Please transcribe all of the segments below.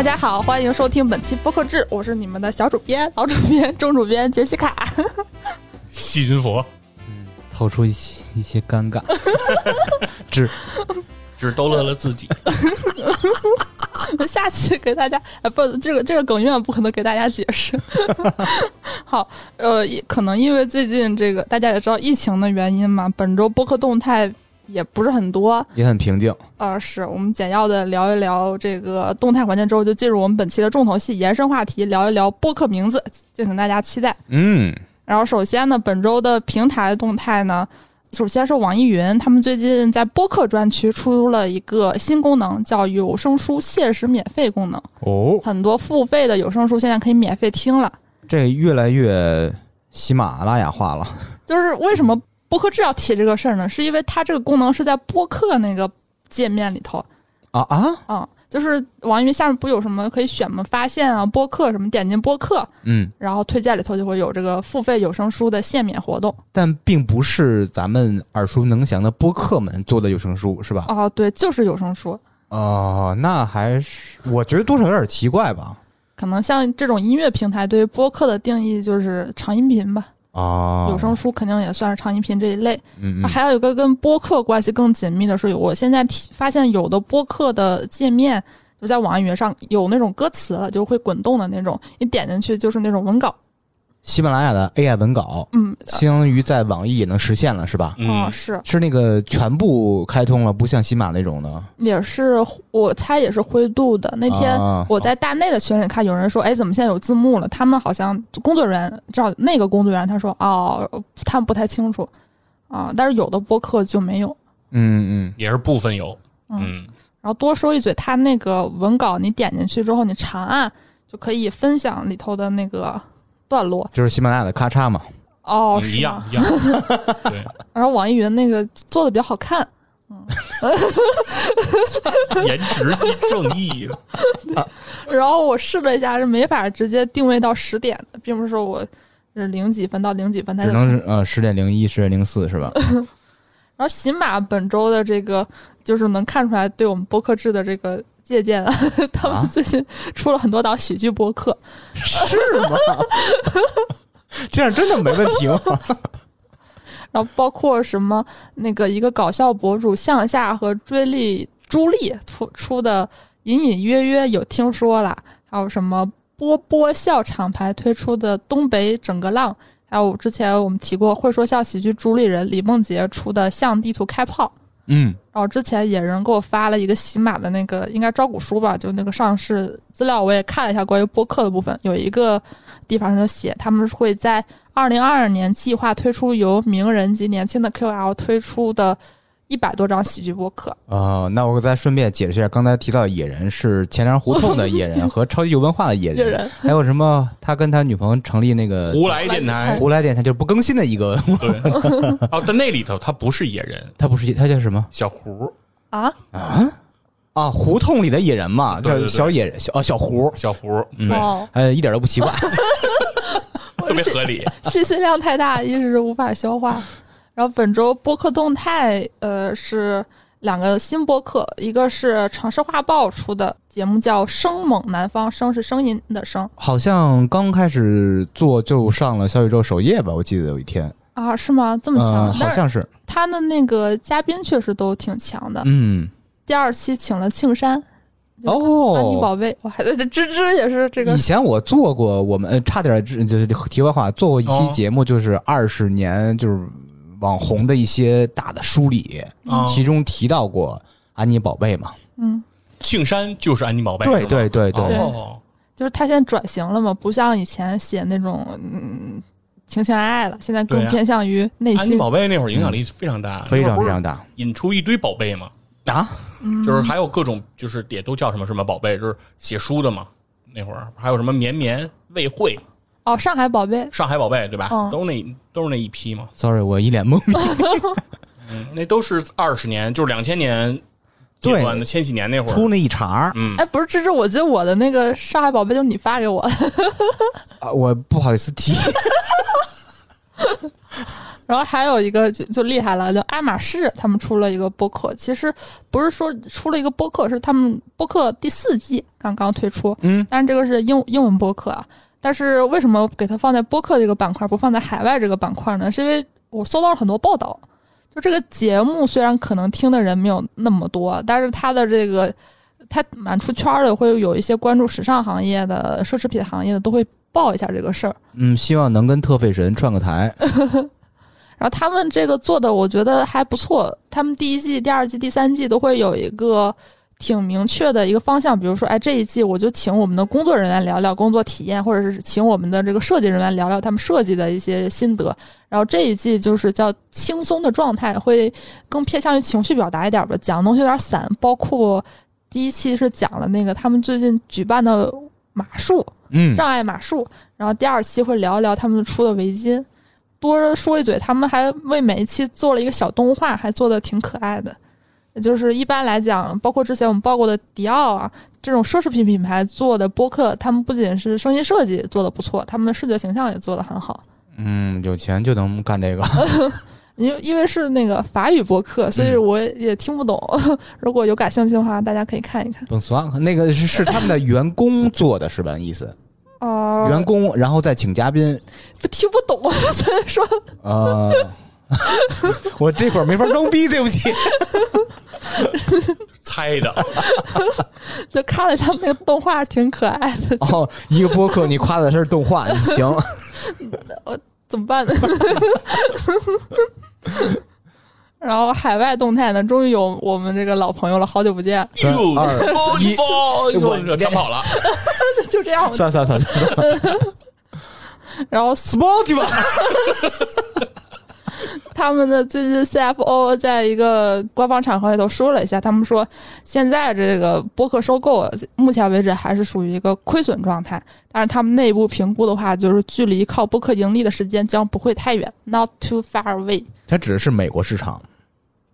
大家好，欢迎收听本期播客志，我是你们的小主编、老主编、中主编杰西卡。细菌佛嗯透出一些一些尴尬，只只逗乐了自己。下期给大家，哎，不，这个这个梗永远不可能给大家解释。好，呃，也可能因为最近这个大家也知道疫情的原因嘛，本周播客动态也不是很多。也很平静。呃，是我们简要的聊一聊这个动态环境之后，就进入我们本期的重头戏延伸话题，聊一聊播客名字，敬请大家期待。嗯，然后首先呢，本周的平台动态呢，首先是网易云，他们最近在播客专区出了一个新功能，叫有声书限时免费功能。哦，很多付费的有声书现在可以免费听了。这越来越喜马拉雅化了。就是为什么播客制要提这个事儿呢？是因为它这个功能是在播客那个界面里头，啊啊，嗯，就是网易云下面不有什么可以选吗？发现啊，播客什么，点进播客，嗯，然后推荐里头就会有这个付费有声书的限免活动。但并不是咱们耳熟能详的播客们做的有声书，是吧？哦，对，就是有声书。哦，那还是我觉得多少有点奇怪吧。可能像这种音乐平台对于播客的定义就是长音频吧，哦，有声书肯定也算是长音频这一类。嗯，嗯还有一个跟播客关系更紧密的是，我现在发现有的播客的界面就在网易云上有那种歌词了，就会滚动的那种，你点进去就是那种文稿。喜马拉雅的 AI 文稿，嗯，相当于在网易也能实现了，是吧？哦，嗯，是，是那个全部开通了，不像喜马那种的。也是，我猜也是灰度的。那天啊我在大内的群里看，有人说，哎，怎么现在有字幕了？他们好像工作人员，至少那个工作人员他说，哦，他们不太清楚啊，但是有的播客就没有。嗯嗯，也是部分有。嗯嗯，然后多说一嘴，他那个文稿你点进去之后，你长按就可以分享里头的那个段落。就是喜马拉雅的咔嚓嘛。哦，嗯一？样一样。对，然后网易云那个做的比较好看，颜值即正义。然后我试了一下，是没法直接定位到十点的，并不是说我是零几分到零几分，它只能是呃十点零一、十点零四是吧？然后喜马本周的这个就是能看出来对我们播客制的这个借鉴了，他啊们最近出了很多档喜剧播客，是吗？这样真的没问题吗？然后包括什么那个一个搞笑博主向下和追丽朱莉出出的隐隐约约有听说了，还有什么波波笑厂牌推出的东北整个浪，还有之前我们提过会说笑喜剧主理人李梦洁出的向地图开炮。嗯，然后之前野人给我发了一个喜马的那个应该招股书吧，就那个上市资料，我也看了一下关于播客的部分，有一个地方上就写他们会在二零二二年计划推出由名人及年轻的 QL 推出的一百多张喜剧播客。呃，那我再顺便解释一下，刚才提到的野人是钱粮胡同的野人和超级有文化的野人，野人还有什么他跟他女朋友成立那个胡来电台。胡来电台，就是不更新的一个，哦，在那里头他不是野人，他不是他叫什么小胡，啊，啊？啊胡同里的野人嘛，叫对对对小野人，小哦小胡，小胡，嗯呃，一点都不奇怪。特别合理。信息量太大，一时无法消化。然后本周播客动态，呃，是两个新播客，一个是城市画报出的节目叫《生猛南方》，声是声音的声好像刚开始做就上了小宇宙首页吧，我记得有一天，啊，是吗？这么强？嗯，好像是，他的那个嘉宾确实都挺强的。嗯，第二期请了庆山，哦安妮宝贝，我还在这芝芝也是这个以前我做过，我们呃差点儿就是题外话，做过一期哦节目，就是二十年就是网红的一些大的梳理，啊其中提到过安妮宝贝嘛。嗯，庆山就是安妮宝贝，对对对对。哦，就是他现在转型了嘛，不像以前写那种嗯情情爱爱了，现在更偏向于内心。安妮心。宝贝那会儿影响力非常大，非常非常大。引出一堆宝贝嘛，啊！嗯。就是还有各种就是也都叫什么什么宝贝，就是写书的嘛。那会儿。还有什么绵绵、魏慧、哦，上海宝贝，上海宝贝，对吧？嗯都那都是那一批嘛。Sorry，我一脸懵逼。嗯，那都是二十年，就是两千年阶段的千禧年那会儿。出那一茬儿嗯哎，不是芝芝，我记得我的那个上海宝贝就是你发给我的。啊，我不好意思提。然后还有一个就就厉害了，叫爱马仕，他们出了一个播客。其实不是说出了一个播客，是他们播客第四季刚刚推出，嗯，但是这个是英英文播客啊。但是为什么给它放在播客这个板块，不放在海外这个板块呢？是因为我搜到了很多报道，就这个节目虽然可能听的人没有那么多，但是它的这个它蛮出圈儿的，会有一些关注时尚行业的、奢侈品行业的都会报一下这个事儿。嗯，希望能跟特费神串个台。然后他们这个做的，我觉得还不错。他们第一季、第二季、第三季都会有一个挺明确的一个方向，比如说，哎，这一季我就请我们的工作人员聊聊工作体验，或者是请我们的这个设计人员聊聊他们设计的一些心得。然后这一季就是叫轻松的状态，会更偏向于情绪表达一点吧，讲的东西有点散。包括第一期是讲了那个他们最近举办的马术，嗯，障碍马术，然后第二期会聊一聊他们出的围巾。多说一嘴，他们还为每一期做了一个小动画，还做的挺可爱的。也就是一般来讲，包括之前我们报过的迪奥啊这种奢侈品品牌做的播客，他们不仅是声音设计做的不错，他们的视觉形象也做得很好。嗯，有钱就能干这个。因为因为是那个法语播客，所以我也听不懂。如果有感兴趣的话，大家可以看一看。本 swag 那个是是他们的员工做的是吧？意思哦、员工，然后再请嘉宾。不听不懂，所以说呃，我这会儿没法装逼，对不起。猜的，就看了他们那个动画，挺可爱的。哦，一个播客你夸的是动画，行。我怎么办呢？然后海外动态呢，终于有我们这个老朋友了，好久不见，三哟，二一哦我哟，抢跑了，就这样吧。算算算算然后，Spotify 他们的最近 CFO 在一个官方场合里头说了一下，他们说现在这个播客收购，目前为止还是属于一个亏损状态。但是他们内部评估的话，就是距离靠播客盈利的时间将不会太远，not too far away。它指的是美国市场。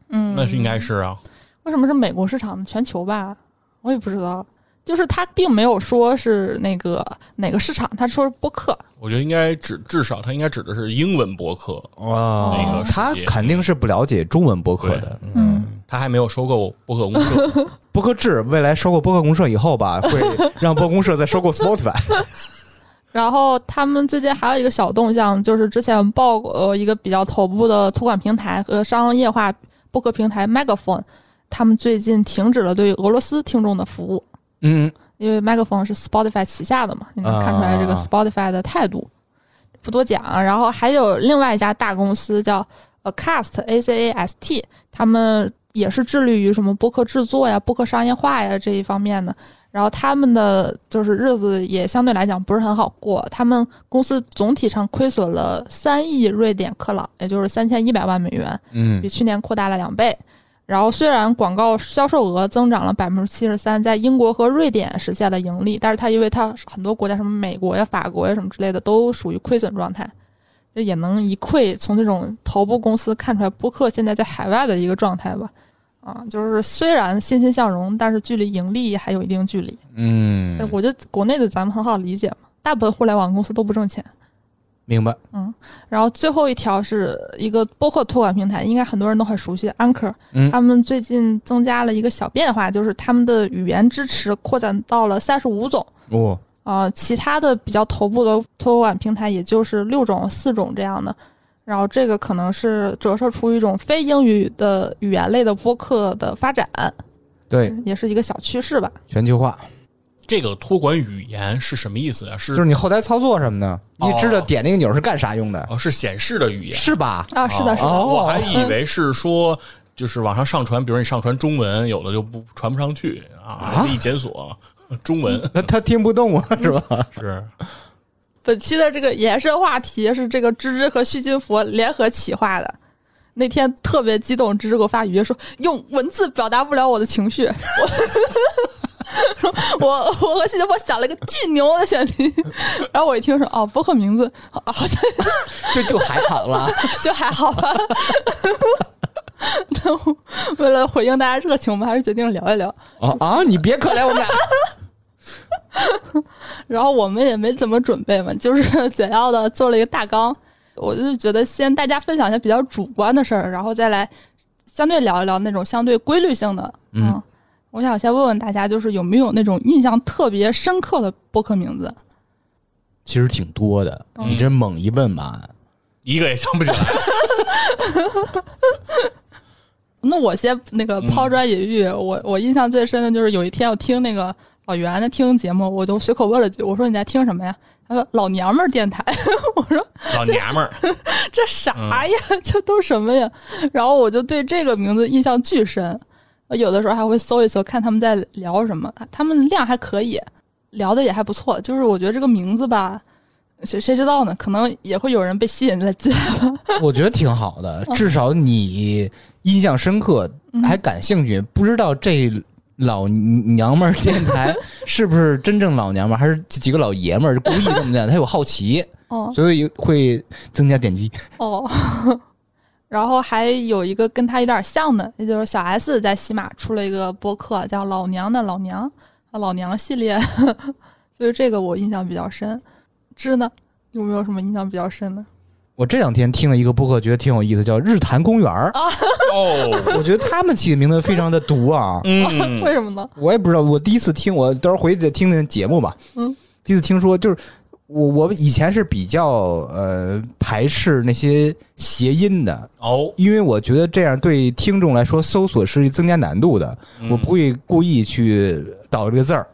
嗯，那是应该是啊，为什么是美国市场呢？全球吧，我也不知道。就是他并没有说是那个哪个市场，他说是播客。我觉得应该指至少他应该指的是英文播客，啊那个他肯定是不了解中文播客的。嗯，他还没有收购播客公社，播客制未来收购播客公社以后吧，会让播客公社再收购 Spotify。然后他们最近还有一个小动向，就是之前报呃一个比较头部的托管平台和商业化播客平台 Megaphone，他们最近停止了对俄罗斯听众的服务，嗯，因为 Megaphone 是 Spotify 旗下的嘛，你能看出来这个啊 Spotify 的态度。不多讲，然后还有另外一家大公司叫 Acast A C A S T，他们也是致力于什么播客制作呀、播客商业化呀这一方面的。然后他们的就是日子也相对来讲不是很好过，他们公司总体上亏损了三亿瑞典克朗，也就是三千一百万美元，嗯比去年扩大了两倍。然后虽然广告销售额增长了百分之七十三，在英国和瑞典实现了盈利，但是它因为它很多国家什么美国呀、法国呀什么之类的都属于亏损状态，就也能一窥从这种头部公司看出来播客现在在海外的一个状态吧。啊，就是虽然欣欣向荣，但是距离盈利还有一定距离。嗯，我觉得国内的咱们很好理解嘛，大部分互联网公司都不挣钱。明白。嗯然后最后一条是一个播客托管平台，应该很多人都很熟悉，Anchor。嗯他们最近增加了一个小变化，就是他们的语言支持扩展到了三十五种。哦，呃，其他的比较头部的托管平台也就是六种、四种这样的。然后这个可能是折射出一种非英语的语言类的播客的发展，对，也是一个小趋势吧。全球化这个托管语言是什么意思呀？是就是你后台操作什么的，你知道哦点那个钮是干啥用的，哦，是显示的语言。是吧？啊，是的，是的，哦我还以为是说，就是网上上传，比如你上传中文，有的就不传不上去啊，一检索中文那 他听不懂啊，是吧？是本期的这个延伸话题是这个芝芝和细菌佛联合企划的。那天特别激动，芝芝给我发语音说用文字表达不了我的情绪。我我 我和细菌佛想了一个巨牛的选题，然后我一听说哦，博客名字好好像 就就还好了。就还好吧。那我为了回应大家热情，我们还是决定聊一聊。啊啊！你别可怜我们俩。然后我们也没怎么准备嘛，就是简要的做了一个大纲，我就觉得先大家分享一下比较主观的事儿，然后再来相对聊一聊那种相对规律性的。嗯我想先问问大家，就是有没有那种印象特别深刻的播客名字？其实挺多的，嗯你这猛一问吧，一个也想不起来。那我先那个嗯抛砖引玉，我我印象最深的就是有一天我听那个老袁的听节目，我就随口问了句，我说你在听什么呀？他说老娘们儿电台。我说老娘们儿，这啥呀？这都什么呀？然后我就对这个名字印象巨深，我有的时候还会搜一搜，看他们在聊什么。他们量还可以，聊的也还不错。就是我觉得这个名字吧，谁谁知道呢？可能也会有人被吸引来进来吧。我觉得挺好的，嗯 至少你印象深刻，还感兴趣。不知道这老娘们儿电台 是不是真正老娘们儿，还是几个老爷们儿故意这么的？他有好奇，哦所以会增加点击。哦。然后还有一个跟他有点像的，也就是小 S 在喜马出了一个播客，叫《老娘的老娘》啊，老娘系列，所以这个我印象比较深。芝呢，有没有什么印象比较深的？我这两天听了一个播客，觉得挺有意思，叫日坛公园儿。哦，我觉得他们起的名字非常的毒啊！嗯，为什么呢？我也不知道，我第一次听，我到时候回去再听听节目吧。嗯，第一次听说，就是我我以前是比较呃排斥那些谐音的，哦，因为我觉得这样对听众来说搜索是增加难度的，嗯我不会故意去导这个字儿。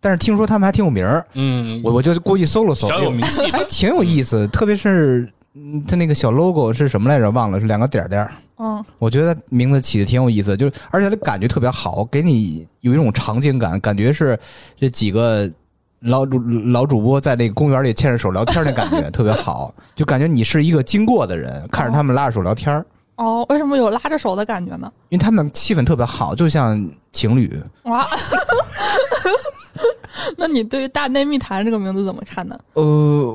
但是听说他们还挺有名儿，嗯，我我就故意搜了搜，小有名气还挺有意思。特别是嗯他那个小 logo 是什么来着？忘了，是两个点儿点儿。嗯，我觉得名字起的挺有意思，就是而且它感觉特别好，给你有一种场景感，感觉是这几个老主老主播在那个公园里牵着手聊天那感觉 特别好，就感觉你是一个经过的人，看着他们拉着手聊天儿，哦，为什么有拉着手的感觉呢？因为他们气氛特别好，就像情侣。哇，那你对于《大内密谈》这个名字怎么看呢？呃，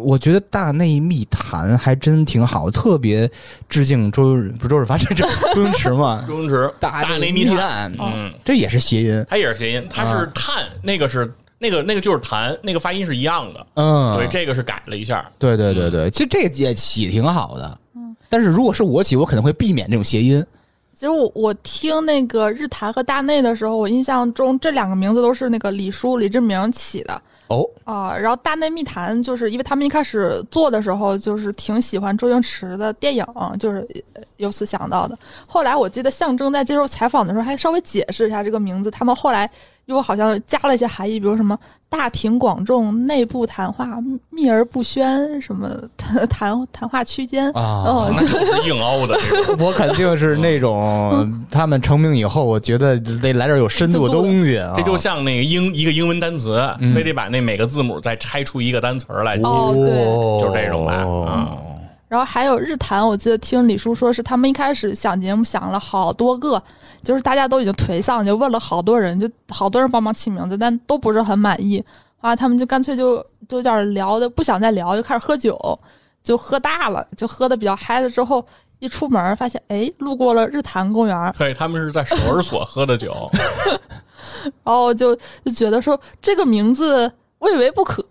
我觉得大内密谈还真挺好，特别致敬周润，不是周润发，这这周星驰嘛，周星驰大内内密探，探，嗯，这也是谐音，它也是谐音，它是碳，那个是那个那个就是弹，那个发音是一样的。嗯，对，这个是改了一下。对对对对，其实这个也起挺好的。嗯但是如果是我起，我可能会避免这种谐音。其实我我听那个日坛和大内的时候，我印象中这两个名字都是那个李叔李志明起的哦，啊、然后大内密谈就是因为他们一开始做的时候就是挺喜欢周星驰的电影，就是呃由此想到的。后来我记得象征在接受采访的时候还稍微解释一下这个名字，他们后来又好像加了一些含义，比如什么大庭广众、内部谈话、秘而不宣，什么 谈谈谈话区间。啊，就是硬凹的。我肯定是那种他们成名以后，我觉得得来点有深度的东西啊。这就像那个英一个英文单词，非得把那每个字母再拆出一个单词儿来。哦对就是这种吧哦嗯然后还有日坛，我记得听李叔说是他们一开始想节目想了好多个，就是大家都已经颓丧，就问了好多人，就好多人帮忙起名字，但都不是很满意。啊他们就干脆就就有点聊的不想再聊，就开始喝酒，就喝大了，就喝的比较嗨了。之后一出门发现，哎，路过了日坛公园，对，他们是在守儿所喝的酒。然后就就觉得说这个名字未为不可，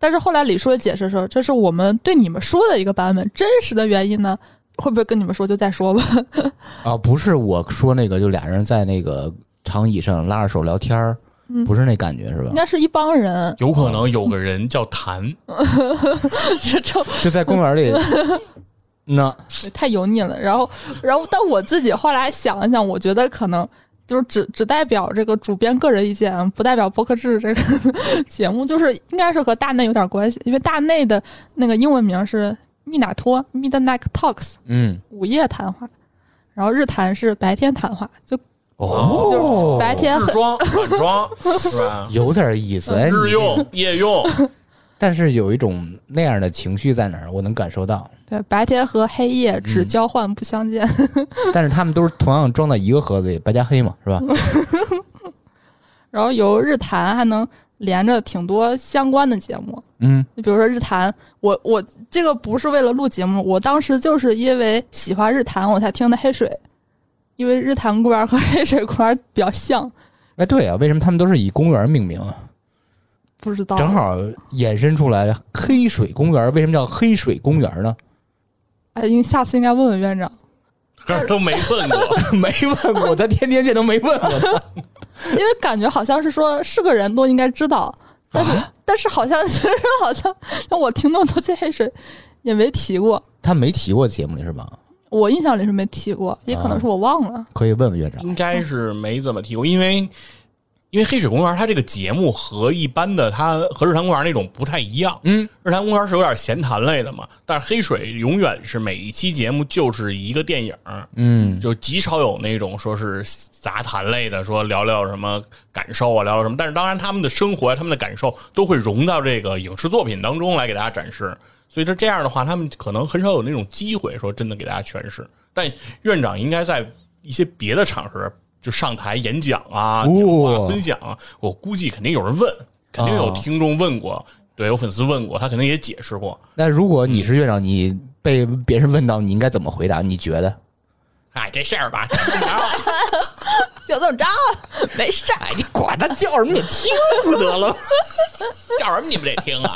但是后来李叔也解释说，这是我们对你们说的一个版本，真实的原因呢，会不会跟你们说就再说吧？啊，不是我说那个，就俩人在那个长椅上拉着手聊天儿，不是那感觉是吧应？该是一帮人，有可能有个人叫谭，这这就在公园里，那太油腻了。然后，然后，但我自己后来想了想，我觉得可能就是只只代表这个主编个人意见，不代表播客制这个 节目，就是应该是和大内有点关系，因为大内的那个英文名是密纳托 （Midnight Talks），嗯午夜谈话，然后日谈是白天谈话，就哦，白天很日装、很装 是吧？有点意思哎，日用、夜用，但是有一种那样的情绪在哪儿，我能感受到。对白天和黑夜只嗯交换不相见。但是他们都是同样装在一个盒子里，白加黑嘛，是吧？然后由日坛还能连着挺多相关的节目，嗯，你比如说日坛，我我这个不是为了录节目，我当时就是因为喜欢日坛，我才听的黑水，因为日坛公园和黑水公园比较像，哎，对啊，为什么他们都是以公园命名啊？不知道正好衍生出来黑水公园，为什么叫黑水公园呢？哎，应下次应该问问院长，可是都没问过。没问过，他天天见都没问过他。因为感觉好像是说是个人都应该知道，但是、但是好像其实好像像我听那么多届黑水也没提过，他没提过节目里是吧？我印象里是没提过，也可能是我忘了。可以问问院长。应该是没怎么提过，因为因为黑水公园它这个节目和一般的它和日坛公园那种不太一样。嗯，日坛公园是有点闲谈类的嘛，但是黑水永远是每一期节目就是一个电影，嗯，就极少有那种说是杂谈类的，说聊聊什么感受啊，聊聊什么。但是当然他们的生活、他们的感受都会融到这个影视作品当中来给大家展示。所以说这样的话，他们可能很少有那种机会说真的给大家诠释。但院长应该在一些别的场合就上台演讲啊、哦讲话分享啊，我估计肯定有人问，肯定有哦听众问过，对，有粉丝问过，他肯定也解释过。那如果你是院长，你被别人问到，你应该怎么回答？你觉得？哎，这事儿吧，就这么着，没事儿。哎，你管他叫什么，你听不得了。叫什么你们得听啊？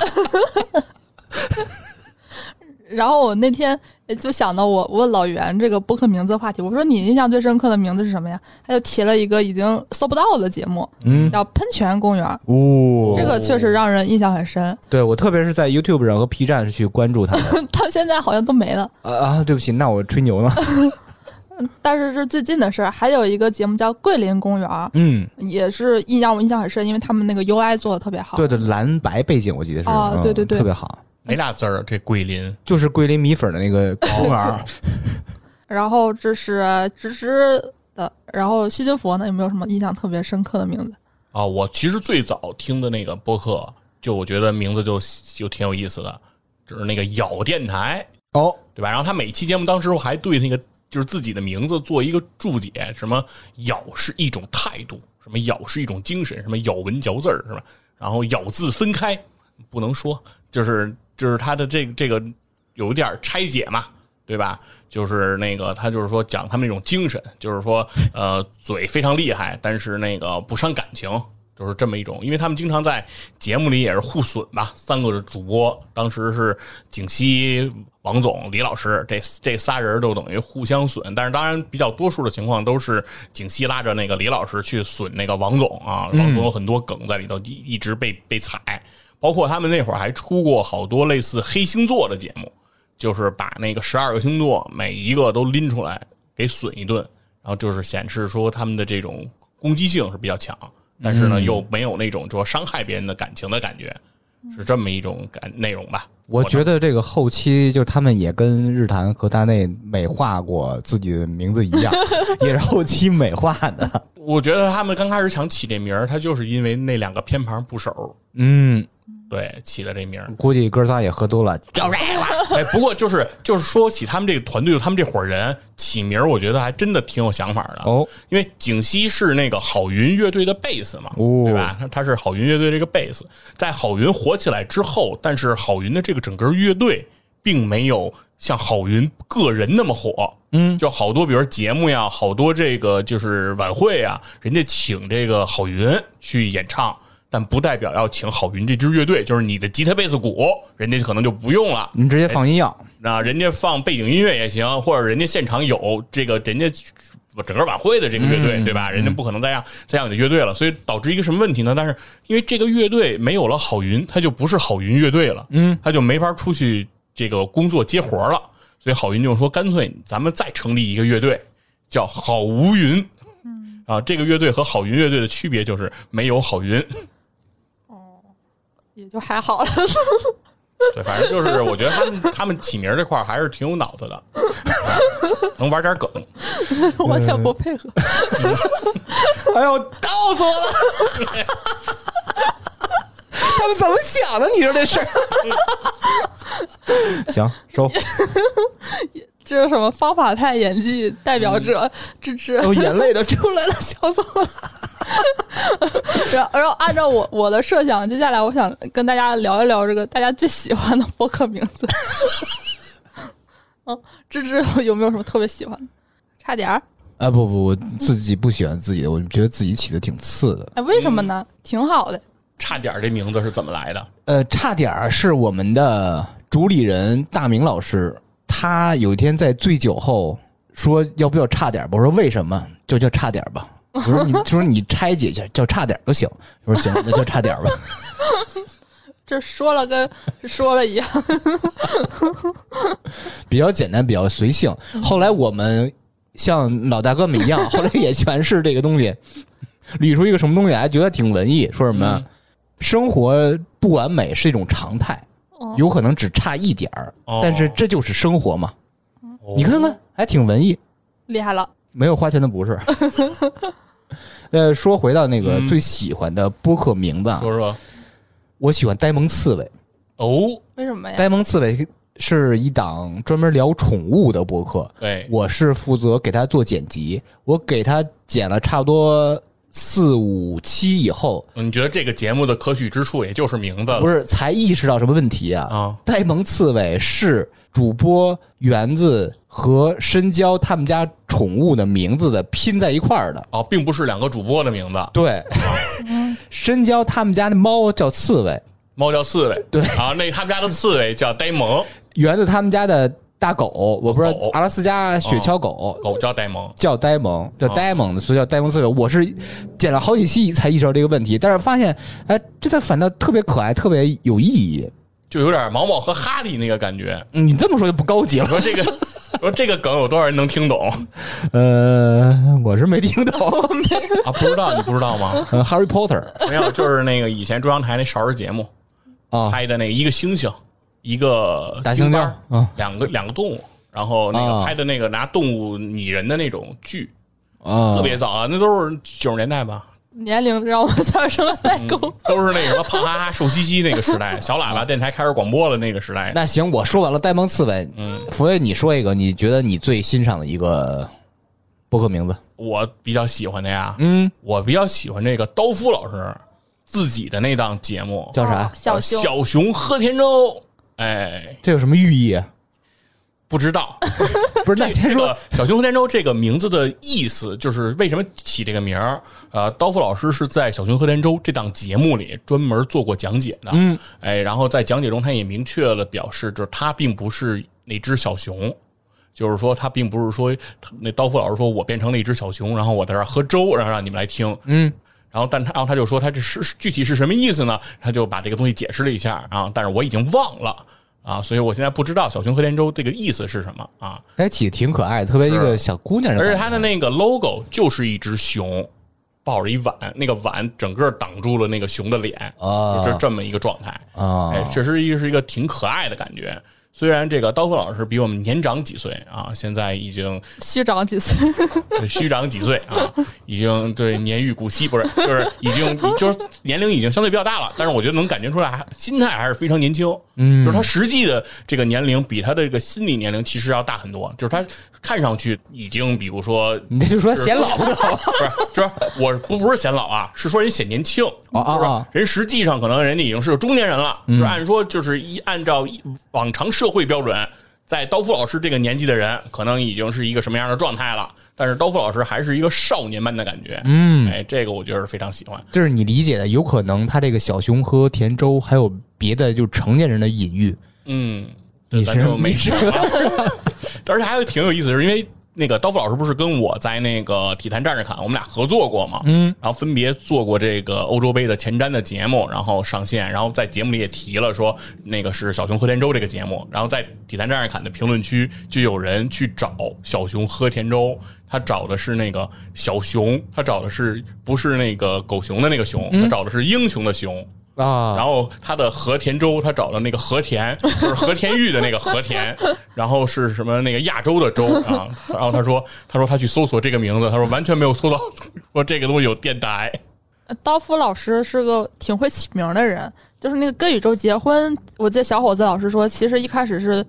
然后我那天就想到我问老袁这个播客名字的话题，我说你印象最深刻的名字是什么呀？他就提了一个已经搜不到的节目，嗯，叫《喷泉公园》，哦这个确实让人印象很深。对我特别是在 YouTube 上和 P 站是去关注他的。到现在好像都没了，啊啊，对不起，那我吹牛了。但是是最近的事儿。还有一个节目叫《桂林公园》，嗯，也是印让我印象很深，因为他们那个 UI 做的特别好。对对，蓝白背景我记得是。啊哦对对对特别好，哪俩字儿啊？这桂林就是桂林米粉的那个 公园。然后这是芝芝的，然后西金佛呢，有没有什么印象特别深刻的名字？啊，我其实最早听的那个播客，就我觉得名字就就挺有意思的，就是那个咬电台，哦，对吧？然后他每期节目当时我还对那个就是自己的名字做一个注解，什么咬是一种态度，什么咬是一种精神，什么咬文嚼字儿是吧？然后咬字分开不能说，就是就是他的这个这个有一点拆解嘛，对吧？就是那个他就是说讲他们那种精神，就是说呃嘴非常厉害，但是那个不伤感情。就是这么一种，因为他们经常在节目里也是互损吧。三个主播当时是景熙、王总、李老师，这这仨人都等于互相损。但是当然，比较多数的情况都是景熙拉着那个李老师去损那个王总啊。王总有很多梗在里头，一一直被被踩。包括他们那会儿还出过好多类似黑星座的节目，就是把那个十二个星座每一个都拎出来给损一顿，然后就是显示说他们的这种攻击性是比较强，但是呢又没有那种说伤害别人的感情的感觉，是这么一种感内容吧。我觉得这个后期就是他们也跟日坛和大内美化过自己的名字一样，也是后期美化的。我觉得他们刚开始想起这名儿，他就是因为那两个偏旁部首，嗯，对起的这名儿。估计哥仨也喝多了，哎，不过就是就是说起他们这个团队，他们这伙人起名儿，我觉得还真的挺有想法的。哦，因为景熙是那个好云乐队的贝斯嘛，哦对吧？他他是好云乐队这个贝斯，在好云火起来之后，但是好云的这个整个乐队并没有像郝云个人那么火。嗯，就好多，比如节目呀，好多这个就是晚会啊，人家请这个郝云去演唱，但不代表要请郝云这支乐队，就是你的吉他、贝斯、鼓，人家可能就不用了。你直接放音药。那人家放背景音乐也行，或者人家现场有这个人家整个晚会的这个乐队，对吧？人家不可能再让再让你的乐队了，所以导致一个什么问题呢？但是因为这个乐队没有了郝云，他就不是郝云乐队了，嗯，他就没法出去这个工作接活了，所以郝云就说，干脆咱们再成立一个乐队，叫郝无云。啊，这个乐队和郝云乐队的区别就是没有郝云，也就还好了。对，反正就是我觉得他们他们起名这块儿还是挺有脑子的，啊能玩点梗。完全不配合。哎呦，告诉我了，他们怎么想的？你说这事儿？行，收。这是什么方法派演技代表者芝芝？哦，眼泪都出来了，笑死我了。然后，然后按照我我的设想，接下来我想跟大家聊一聊这个大家最喜欢的播客名字。嗯，芝芝有没有什么特别喜欢的？差点儿，啊不不，我自己不喜欢自己的，我觉得自己起的挺次的。哎，为什么呢？挺好的。差点儿这名字是怎么来的？呃，差点儿是我们的主理人大明老师，他有一天在醉酒后说要不要差点吧？我说为什么？就叫差点吧。我说你说 你拆解一下，叫差点都行。我说行，那就差点吧。这说了跟说了一样。比较简单，比较随性。后来我们像老大哥们一样，后来也诠释这个东西，捋出一个什么东西来，觉得挺文艺。说什么、嗯生活不完美是一种常态，哦有可能只差一点儿，哦。但是这就是生活嘛。哦。你看看，还挺文艺，厉害了，没有花钱的不是。呃，说回到那个嗯。最喜欢的播客名字啊，说说。我喜欢呆萌刺猬。哦，为什么呀？呆萌刺猬是一档专门聊宠物的播客，对，我是负责给他做剪辑，我给他剪了差不多四五期以后，你觉得这个节目的可取之处也就是名字了？不是才意识到什么问题啊？啊？呆萌刺猬是主播园子和深交他们家宠物的名字的拼在一块儿的。哦，并不是两个主播的名字，对，深交他们家的猫叫刺猬，猫叫刺猬，对。啊，那他们家的刺猬叫呆萌，园子他们家的大狗，我不知狗道阿拉斯加雪橇狗。狗叫呆萌，叫呆萌，叫哦呆萌的，所以叫呆萌刺猬。我是剪了好几期才意识到这个问题，但是发现，哎，这它反倒特别可爱，特别有意义。就有点毛毛和哈利那个感觉。嗯你这么说就不高级了。说这个，说这个梗有多少人能听懂呃，我是没听懂。啊？不知道，你不知道吗？呃 Harry Potter 没有，就是那个以前中央台那少儿节目啊，拍的那个一个猩猩，一个大猩猩京巴儿啊两个两个动物，然后那啊个拍的那个拿动物拟人的那种剧，啊，特别早啊，那都是九十年代吧。年龄让我产生了代沟。都是那什么胖哈哈、瘦兮兮那个时代，小喇叭电台开始广播的那个时代。那行，我说完了呆萌刺猬。嗯，福爷，你说一个你觉得你最欣赏的一个播客名字？我比较喜欢的呀，嗯，我比较喜欢这个刀夫老师自己的那档节目，叫啥哦？小熊，小熊喝甜粥。哎，这有什么寓意？啊？不知道。不是，那先说这个小熊喝甜粥这个名字的意思，就是为什么起这个名儿？呃，刀夫老师是在《小熊喝甜粥》这档节目里专门做过讲解的。嗯，哎，然后在讲解中，他也明确了表示，就是他并不是那只小熊。就是说，他并不是说那刀夫老师说我变成了一只小熊，然后我在这儿喝粥，然后让你们来听。嗯，然后，但他然后他就说他这是具体是什么意思呢？他就把这个东西解释了一下啊，但是我已经忘了啊，所以我现在不知道小熊喝连粥这个意思是什么啊。还起的挺可爱的，特别一个小姑娘。而且它的那个 logo 就是一只熊抱着一碗，那个碗整个挡住了那个熊的脸，啊就是这么一个状态。啊哎，确实一个是一个挺可爱的感觉。虽然这个刀客老师比我们年长几岁啊，现在已经虚长几岁，虚长几岁啊，已经对年逾古稀，不是，就是已经就是年龄已经相对比较大了，但是我觉得能感觉出来，还心态还是非常年轻。嗯，就是他实际的这个年龄比他的这个心理年龄其实要大很多，就是他看上去已经，比如说 你这就说显老不就好了？不是，就是我不不是显老啊，是说人显年轻。啊啊啊！人实际上可能人家已经是个中年人了，嗯就是按说就是一按照往常社会标准，在刀夫老师这个年纪的人，可能已经是一个什么样的状态了。但是刀夫老师还是一个少年般的感觉，嗯，哎，这个我觉得非常喜欢。就是你理解的，有可能他这个小熊和田周还有别的就成年人的隐喻。嗯，你是没你是说了。而且还有挺有意思的是，因为那个刀锋老师不是跟我在那个体坛战士侃，我们俩合作过嘛，嗯，然后分别做过这个欧洲杯的前瞻的节目，然后上线，然后在节目里也提了说那个是小熊喝甜粥这个节目，然后在体坛战士侃的评论区就有人去找小熊喝甜粥。他找的是那个小熊，他找的是不是那个狗熊的那个熊，他找的是英雄的熊。啊，然后他的和田州，他找了那个和田，就是和田玉的那个和田，然后是什么那个亚洲的洲啊。然后他说，他说他去搜索这个名字，他说完全没有搜到 说这个东西有电台。刀夫老师是个挺会起名的人，就是那个跟宇宙结婚，我记得小伙子老师说，其实一开始是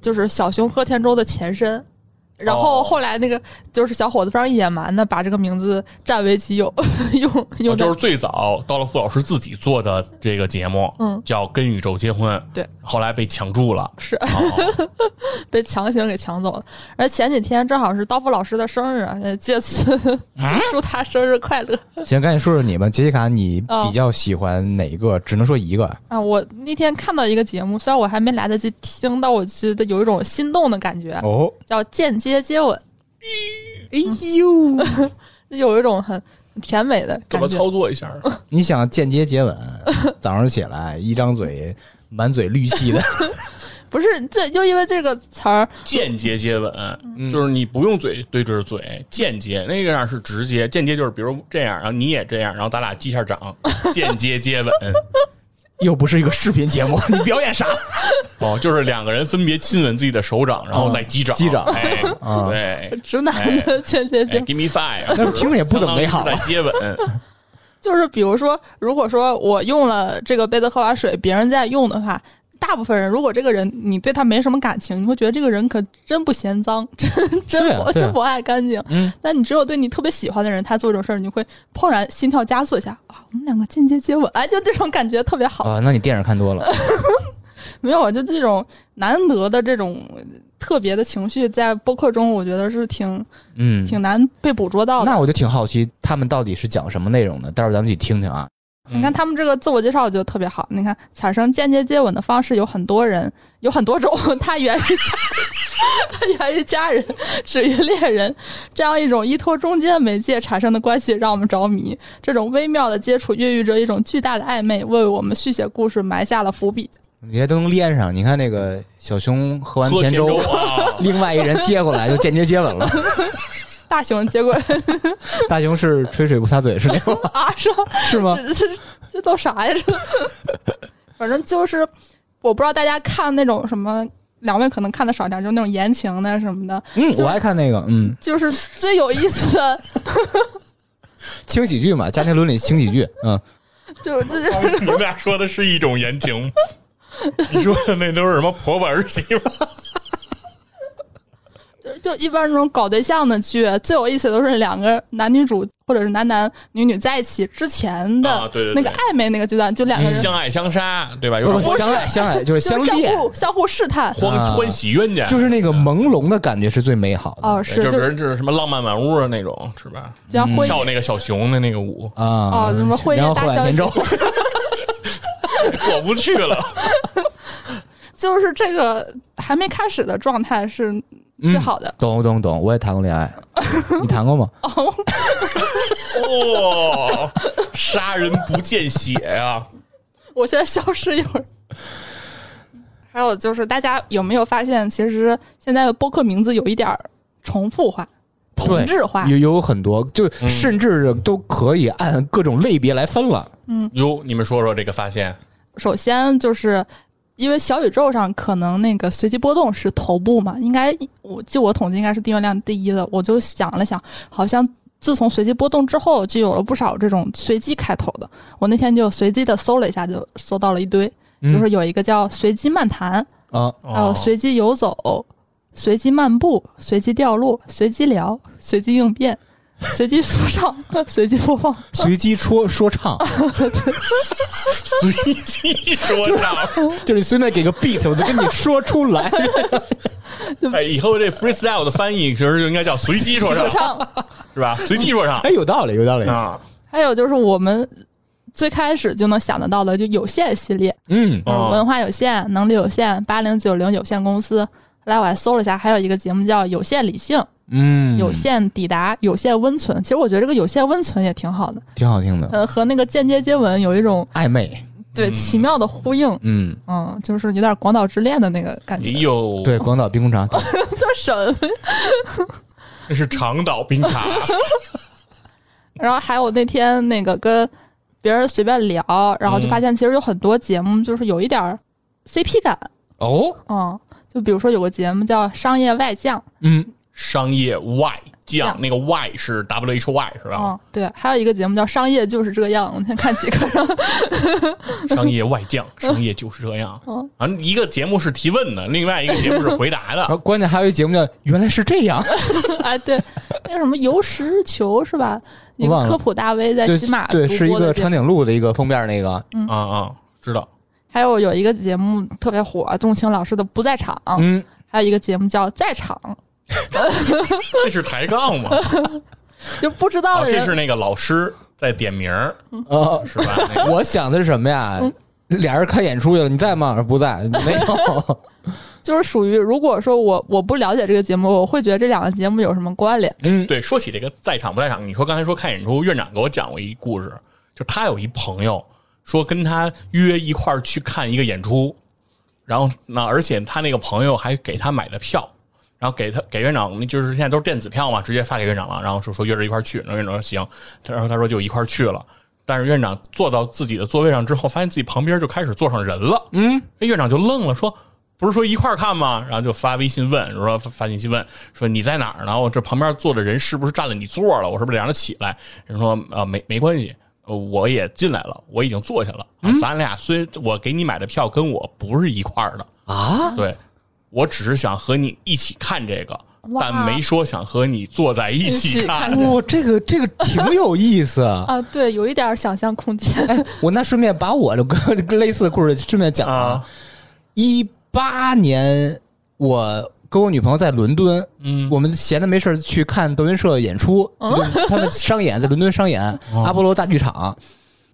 就是小熊和田粥的前身，然后哦后来那个就是小伙子非常野蛮的把这个名字占为己有，用用就是最早刀了夫老师自己做的这个节目，嗯叫《跟宇宙结婚》，对，后来被抢注了，是哦 被强行给抢走了。而前几天正好是刀夫老师的生日，呃借此啊 祝他生日快乐行，赶紧说说你们，杰西卡，你哦比较喜欢哪一个？只能说一个。啊！我那天看到一个节目，虽然我还没来得及听，但我觉得有一种心动的感觉，哦，叫间接接接吻，哎呦，有一种很甜美的感觉。怎么操作一下？你想间接接吻，早上起来一张嘴满嘴绿气的，不是，这就因为这个词儿，间接接吻，嗯就是你不用嘴对着嘴，间接那个样是直接，间接就是比如这样，然后你也这样，然后咱俩击下掌，间接接吻。又不是一个视频节目，你表演啥？哦，就是两个人分别亲吻自己的手掌，然后再击掌，击掌哎，啊对。直男的间接接哎吻。，Give me five，那听着也不怎么美好啊相当于是在接吻，就是比如说，如果说我用了这个杯子喝完水，别人在用的话，大部分人如果这个人你对他没什么感情，你会觉得这个人可真不嫌脏，真真不、啊啊真不爱干净。嗯，但你只有对你特别喜欢的人，他做这种事儿，你会怦然心跳加速一下啊，我们两个间接接吻，哎，就这种感觉特别好。啊，那你电影看多了，没有，就这种难得的这种特别的情绪，在播客中，我觉得是挺嗯，挺难被捕捉到的。那我就挺好奇，他们到底是讲什么内容的？待会儿咱们去听听啊。你看他们这个自我介绍就特别好。你看，产生间接接吻的方式有很多人，有很多种。它源于它源于家人，始于恋人，这样一种依托中间媒介产生的关系让我们着迷。这种微妙的接触孕育着一种巨大的暧昧，为我们续写故事埋下了伏笔。你这都能连上。你看那个小熊喝完甜粥，喝甜粥啊，另外一人接过来就间接接吻了。大熊结果 大熊是吹水不擦嘴是那种吗？啊，说是吗？这这都啥呀？这反正就是，我不知道大家看那种什么，两位可能看的少点，就那种言情的什么的，嗯，我爱看那个，嗯，就是最有意思的，轻喜剧嘛，家庭伦理轻喜剧，嗯，就这你们俩说的是一种言情吗？你说的那都是什么婆婆儿媳妇？就就一般这种搞对象的剧，最有意思的都是两个男女主或者是男男女女在一起之前的那个暧昧那个阶段，就两个人相爱相杀，对吧？有是相爱相爱就是相就是相恋，互相互试探。欢啊欢喜冤家，就是那个朦胧的感觉是最美好的哦，是就是什么浪漫满屋的那种，是吧？就像婚跳那个小熊的那个舞，啊。哦什么婚然后喝宴大消完甜粥息，过不去了。就是这个还没开始的状态是最好的。懂懂懂，我也谈过恋爱，你谈过吗？哦，哦，杀人不见血呀！我现在消失一会儿。还有就是，大家有没有发现，其实现在的播客名字有一点儿重复化、同质化？有有很多，就嗯甚至都可以按各种类别来分了。嗯哟，你们说说这个发现？首先就是因为小宇宙上可能那个随机波动是头部嘛，应该我据我统计应该是订阅量第一的。我就想了想，好像自从随机波动之后，就有了不少这种随机开头的。我那天就随机的搜了一下，就搜到了一堆，比如说有一个叫随机漫谈，啊，还有哦随机游走、随机漫步、随机掉落、随机聊、随机应变、随机说唱、随机播放。随机说说唱，随机说唱。就是你随便给个 beat，我就跟你说出来。哎，以后这 freestyle 的翻译其实就应该叫随机说说唱，唱。是吧？随机说唱哎，有道理，有道理。啊，还有就是我们最开始就能想得到的，就有限系列，嗯，哦文化有限、能力有限、八零九零有限公司。后来我还搜了一下，还有一个节目叫《有限理性》，嗯，有限抵达、有限温存。其实我觉得这个有限温存也挺好的，挺好听的，呃，和那个间接接吻有一种暧昧。对嗯奇妙的呼应。嗯，嗯，就是有点广岛之恋的那个感哎觉。呦，对，，广岛冰工厂，这神。那是长岛冰茶，然后还有那天那个跟别人随便聊，然后就发现其实有很多节目就是有一点儿 CP 感。哦，嗯，就比如说有个节目叫《商业外将》，嗯，商业外酱酱，那个 Y 是 W H Y 是吧？嗯，对，还有一个节目叫 《商业就是这样》，我先看几个。商业外酱，商业就是这样。嗯啊，一个节目是提问的，另外一个节目是回答 然后的。关键还有一节目叫《原来是这样》，哎，对，那个什么游石球是吧？一我忘了个科普大 V 在对喜马对，独是一个长。颈鹿的一个封面那个，嗯嗯，知道。还有有一个节目特别火，钟情老师的《不在场》，嗯，还有一个节目叫《在场》，这是抬杠吗？就不知道啊，的人、这是那个老师在点名儿，呃，是吧？那个我想的是什么呀？俩人看演出去了，你在吗？不在，没有。就是属于，如果说我我不了解这个节目，我会觉得这两个节目有什么关联？嗯，对，说起这个在场不在场，你说刚才说看演出，院长给我讲过一故事，就他有一朋友说跟他约一块儿去看一个演出，然后那而且他那个朋友还给他买的票，然后给他给院长，就是现在都是电子票嘛，直接发给院长了，然后说说约着一块去，然后院长说行，然后他说就一块去了。但是院长坐到自己的座位上之后，发现自己旁边就开始坐上人了。嗯，院长就愣了，说：“不是说一块看吗？”然后就发微信问，说发发信息问说你在哪儿呢？我这旁边坐的人是不是占了你座了？我是不是得让他起来？人说呃没没关系，呃我也进来了，我已经坐下了。啊咱俩虽我给你买的票跟我不是一块儿的啊，对我只是想和你一起看这个，但没说想和你坐在一一起起看看。哇，这个这个挺有意思。啊，对，有一点想象空间。我那顺便把我的跟 跟类似的故事顺便讲啊。一八年，我跟我女朋友在伦敦，嗯我们闲的没事儿去看德云社演出，嗯他们商演在伦敦商演，阿波罗大剧场。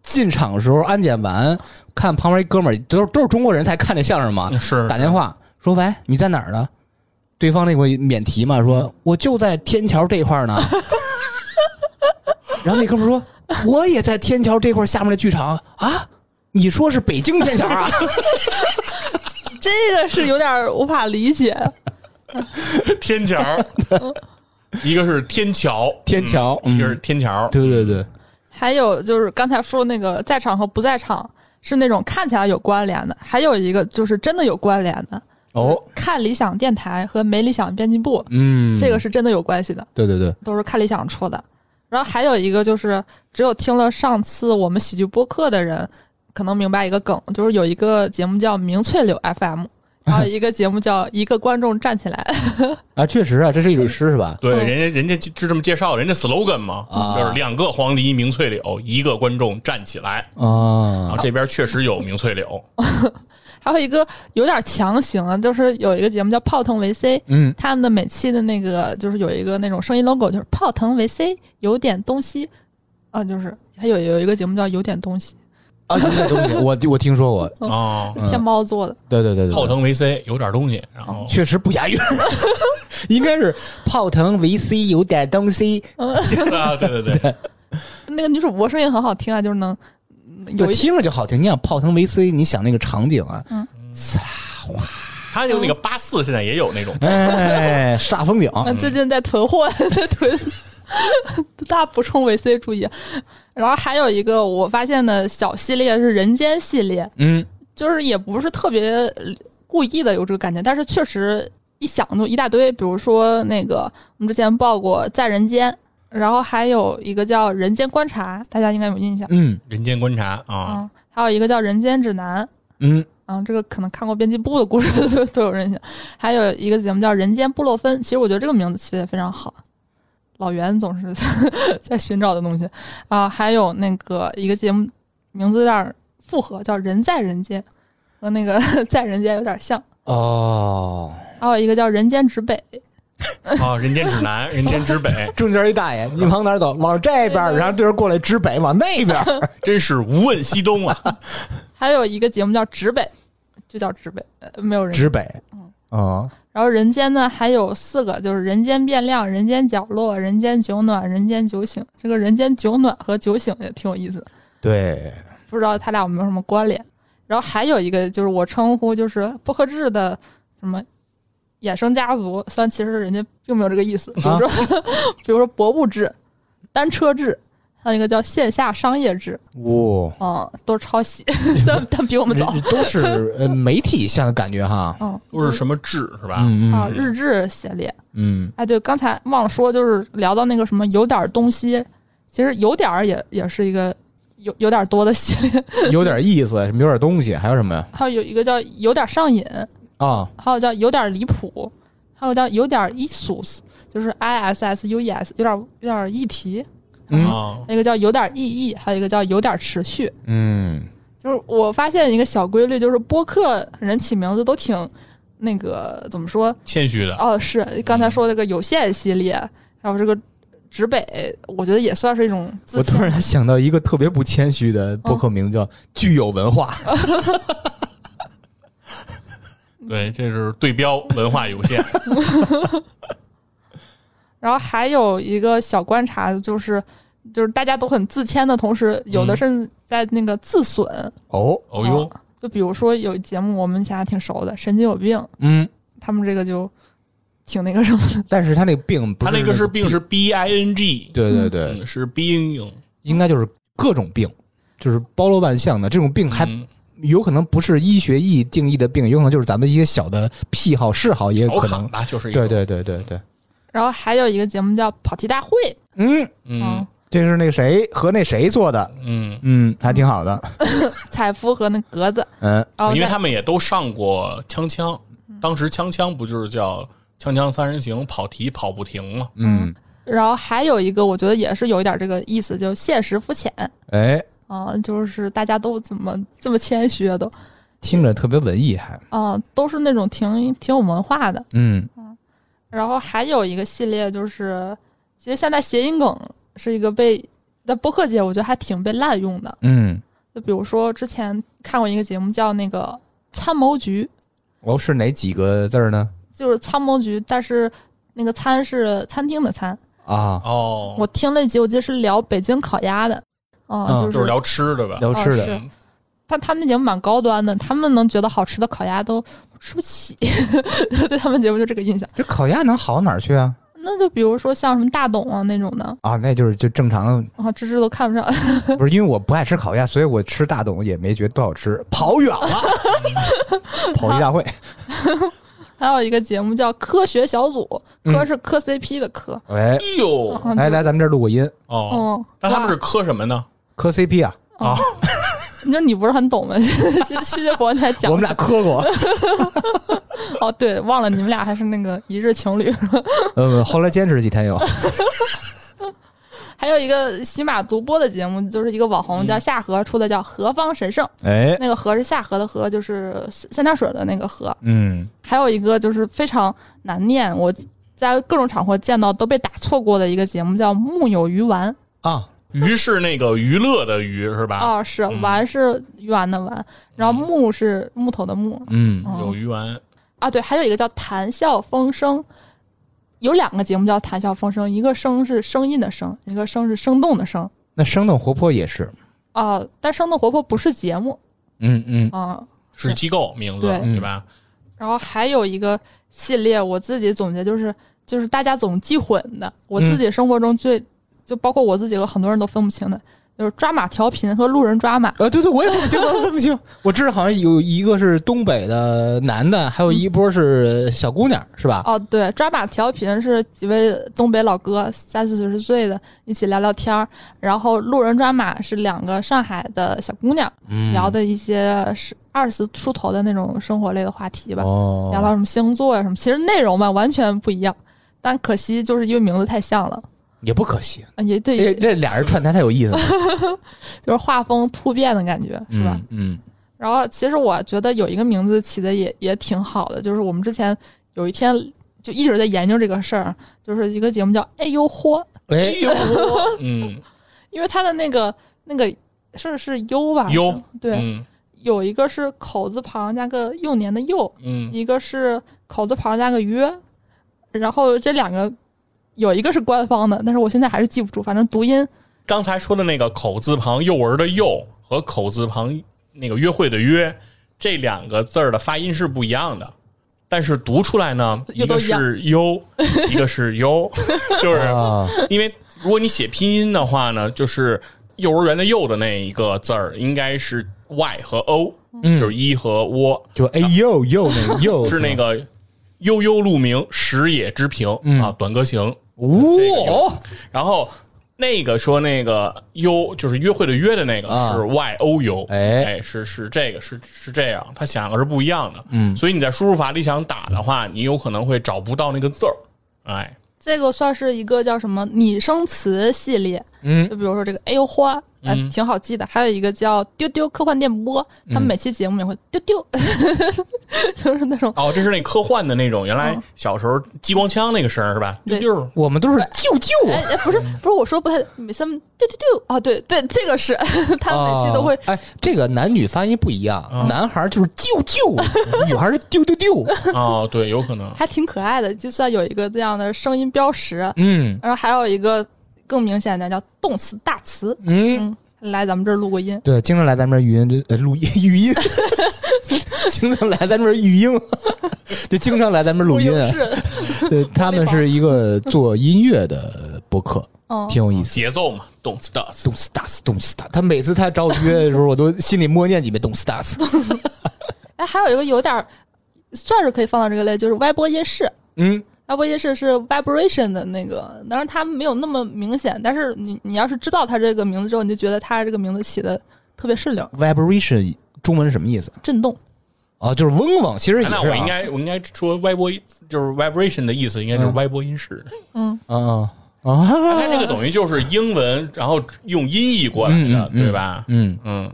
进场的时候安检完，看旁边一哥们儿，都是都是中国人才看这相声嘛，是打电话说：“喂，你在哪儿呢？”对方那个免提嘛，说：“我就在天桥这块儿呢。”然后那哥们说：“我也在天桥这块下面的剧场啊。”你说是北京天桥啊？这个是有点无法理解。天桥，一个是天桥，天桥嗯一个是嗯天桥。对对对，还有就是刚才说那个在场和不在场是那种看起来有关联的，还有一个就是真的有关联的。哦，看理想电台和没理想编辑部，嗯，这个是真的有关系的，对对对，都是看理想出的。然后还有一个就是，只有听了上次我们喜剧播客的人，可能明白一个梗，就是有一个节目叫明翠柳 FM，然后一个节目叫一个观众站起来。啊，确实啊，这是一首诗是吧？对，嗯人家人家就这么介绍，人家 slogan 嘛，啊就是两个黄鹂鸣翠柳，一个观众站起来。然啊后这边确实有鸣翠柳，还有一个有点强行啊，就是有一个节目叫泡腾维 C，嗯，他们的每期的那个就是有一个那种声音 logo，就是泡腾维 C 有点东西。啊，就是还有有一个节目叫有点东西，啊，有点东西，我我听说过，哦，嗯天猫做的。对对对对，泡腾维 C 有点东西，然后确实不押韵，应该是泡腾维 C 有点东西，啊，对对对，那个女主播声音很好听啊，就是能嗯有对，一听着就好听。你想泡腾维 C，你想那个场景啊，嗯他有那个八四现在也有那种，哎，煞风景，嗯，最近在囤货，在囤，大家补充维 C 注意。然后还有一个我发现的小系列是人间系列，嗯，就是也不是特别呃故意的有这个感觉，但是确实一想就一大堆。比如说那个我们之前报过《在人间》，然后还有一个叫《人间观察》，大家应该有印象。嗯人间观察啊，嗯，还有一个叫《人间指南》。嗯，啊，这个可能看过编辑部的故事都都有印象。还有一个节目叫《人间布洛芬》，其实我觉得这个名字起的也非常好。老袁总是 在寻找的东西啊，还有那个一个节目名字有点复合，叫《人在人间》，和那个 在人间有点像。哦，还有一个叫《人间指北》，啊，人间指南，人间指北，中间一大爷，你往哪儿走？往这边儿，然后对人过来指北，往那边儿。真是无问西东啊！还有一个节目叫《指北》，就叫指北，呃没有人。指北，嗯，然后人间呢还有四个，就是人间变量、人间角落、人间酒暖、人间酒醒。这个人间酒暖和酒醒也挺有意思的，对，不知道他俩有没有什么关联。然后还有一个就是我称呼就是不克制的什么衍生家族，虽然其实人家并没有这个意思，比如说、比如说博物志、单车志，还有一个叫线下商业志，哇，嗯，都是抄袭，但 但比我们早。都是呃媒体像的感觉哈。嗯，都是什么志是吧？嗯啊，嗯日志系列。嗯，哎，对，刚才忘了说，就是聊到那个什么有点东西，其实有点儿也也是一个有有点多的系列，有点意思，什么有点东西，还有什么呀？还有有一个叫有点上瘾，啊，还有叫有点离谱，还有叫有点 issues，就是 i s s u e s，有点有点议题，嗯。啊，还有一个叫有点意义，还有一个叫有点持续。嗯，就是我发现一个小规律，就是播客人起名字都挺那个怎么说？谦虚的，哦，是刚才说那个有限系列，还有这个直北，我觉得也算是一种我突然想到一个特别不谦虚的播客名字，叫“具有文化 对，这是对标 文化有限。然后还有一个小观察，就是就是大家都很自谦的同时，有的嗯甚至在那个自损。”。哦，哦哟，就比如说有节目我们以前还挺熟的，神经有病，嗯，他们这个就挺那个什么的。但是他那个病不他那个是病是 B I N G，对对对，嗯，是 being，应该就是各种病，就是包罗万象的这种病，还嗯有可能不是医学意义定义的病，有可能就是咱们一些小的癖好嗜好，也有可能。吧，就是一个对，对对对对，然后还有一个节目叫跑题大会，嗯，嗯。这是那个谁和那谁做的，嗯，嗯，还挺好的，采夫和那格子，嗯，因为他们也都上过锵锵，当时锵锵不就是叫锵锵三人行跑题跑不停嘛？嗯，然后还有一个我觉得也是有一点这个意思，就现实肤浅。哎，啊、就是大家都怎么这么谦虚啊都，听着特别文艺，还，啊、都是那种挺挺有文化的。嗯然后还有一个系列就是，其实现在谐音梗是一个被在播客界我觉得还挺被滥用的。嗯，就比如说之前看过一个节目叫那个参谋局，哦，是哪几个字儿呢？就是参谋局，但是那个餐是餐厅的餐。啊，哦，我听了一集，我记得是聊北京烤鸭的，啊、嗯就是就是聊吃的吧？聊吃的，他他们那节目蛮高端的，他们能觉得好吃的烤鸭都吃不起，对他们节目就这个印象。这烤鸭能好到哪儿去啊？那就比如说像什么大董啊那种的，啊，那就是就正常的，啊，芝芝都看不上。不是因为我不爱吃烤鸭，所以我吃大董也没觉得多好吃，跑远了，跑题大会，还有一个节目叫科学小组，嗯科是磕 CP 的磕，哎，哎呦，啊来来，，咱们这儿录个音，哦，嗯，那他们是哇磕什么呢？磕 CP 啊，啊，你说你不是很懂吗？世界博你还讲我们俩磕过，哦，对，忘了你们俩还是那个一日情侣。嗯，后来坚持了几天又，还有一个喜马独播的节目，就是一个网红叫夏荷出的，叫《何方神圣》，哎，那个河是夏河的河，就是三点水的那个河。嗯，还有一个就是非常难念，我在各种场合见到都被打错过的一个节目，叫《木有鱼丸》。啊，娱是那个娱乐的娱是吧？哦，是嗯丸是鱼丸的丸，然后木是木头的木。嗯，哦有鱼丸，啊，对，还有一个叫《谈笑风生》，有两个节目叫《谈笑风生》，一个声是声音的声，一个声是生动的声。那生动活泼也是，啊、但生动活泼不是节目嗯嗯，啊、是机构名字对对吧？然后还有一个系列，我自己总结就是，就是大家总记混的。我自己生活中最，就包括我自己和很多人都分不清的，就是抓马调频和路人抓马。呃，对对，我也分不清，我分不清。我知道好像有一个是东北的男的，还有一波是小姑娘，是吧？哦，对，抓马调频是几位东北老哥，三四十岁的，一起聊聊天儿。然后路人抓马是两个上海的小姑娘、嗯聊的一些是二十出头的那种生活类的话题吧，哦，聊到什么星座呀、什么，其实内容吧完全不一样。但可惜就是因为名字太像了，也不可惜，啊也对，这这俩人串台太有意思了，就是画风突变的感觉，是吧？嗯？嗯，然后其实我觉得有一个名字起的也也挺好的，就是我们之前有一天就一直在研究这个事儿，就是一个节目叫“哎呦嚯哎哎，呦 嗯，”，因为它的那个那个是是优吧？优对，嗯有一个是口字旁加个幼年的幼，嗯，一个是口字旁加个约，然后这两个有一个是官方的，但是我现在还是记不住，反正读音。刚才说的那个口字旁幼儿的幼和口字旁那个约会的约这两个字儿的发音是不一样的，但是读出来呢，一个是优，一个是优，就是啊，因为如果你写拼音的话呢，就是幼儿园的“幼”的那一个字儿，应该是 y 和 o，、就是一和窝，就哎呦呦那个呦 是那个悠悠鹿鸣，食野之苹、啊，短歌行。这个哇，然后那个说那个优就是约会的约的那个啊。是 y o u，哎。哎，是是这个是是这样，它想的是不一样的，嗯，所以你在输入法里想打的话，你有可能会找不到那个字儿，哎，这个算是一个叫什么拟声词系列，嗯。就比如说这个哎呦花，呃，嗯。挺好记的。还有一个叫丢丢科幻电波，他们每期节目也会丢丢，就是那种哦，这是那科幻的那种，原来小时候激光枪那个声儿是吧？丢对丢，我们都是舅舅哎哎，不是不是，我说不太，每次他们丢丢丢啊，对对，这个是。他们每期都会哦哎，这个男女发音不一样，男孩就是舅舅，女孩是丢丢丢。哦，对，有可能，还挺可爱的，就算有一个这样的声音标识，嗯。然后还有一个更明显的叫动词大词，嗯，嗯，来咱们这儿录过音，对，经常来咱们这儿语音这呃录音语音，经常来咱们这儿语音，就经常来咱们这儿录音啊。是，对，他们是一个做音乐的播客，嗯，挺有意思。节奏嘛，动次打次，动次打次，动次打。他每次他找我约的时候，我都心里默念几遍动次打次。哎，还有一个有点儿算是可以放到这个类，就是歪播音室。嗯，歪播音室是 vibration 的那个，当然它没有那么明显，但是你你要是知道它这个名字之后，你就觉得它这个名字起的特别顺溜，vibration 中文是什么意思？震动。啊，就是嗡嗡，其实也是、啊。那我应该我应该说歪波，就是 vibration 的意思，应该就是歪波音室。嗯，啊啊它这个等于就是英文，然后用音译过来的，嗯嗯对吧？嗯嗯，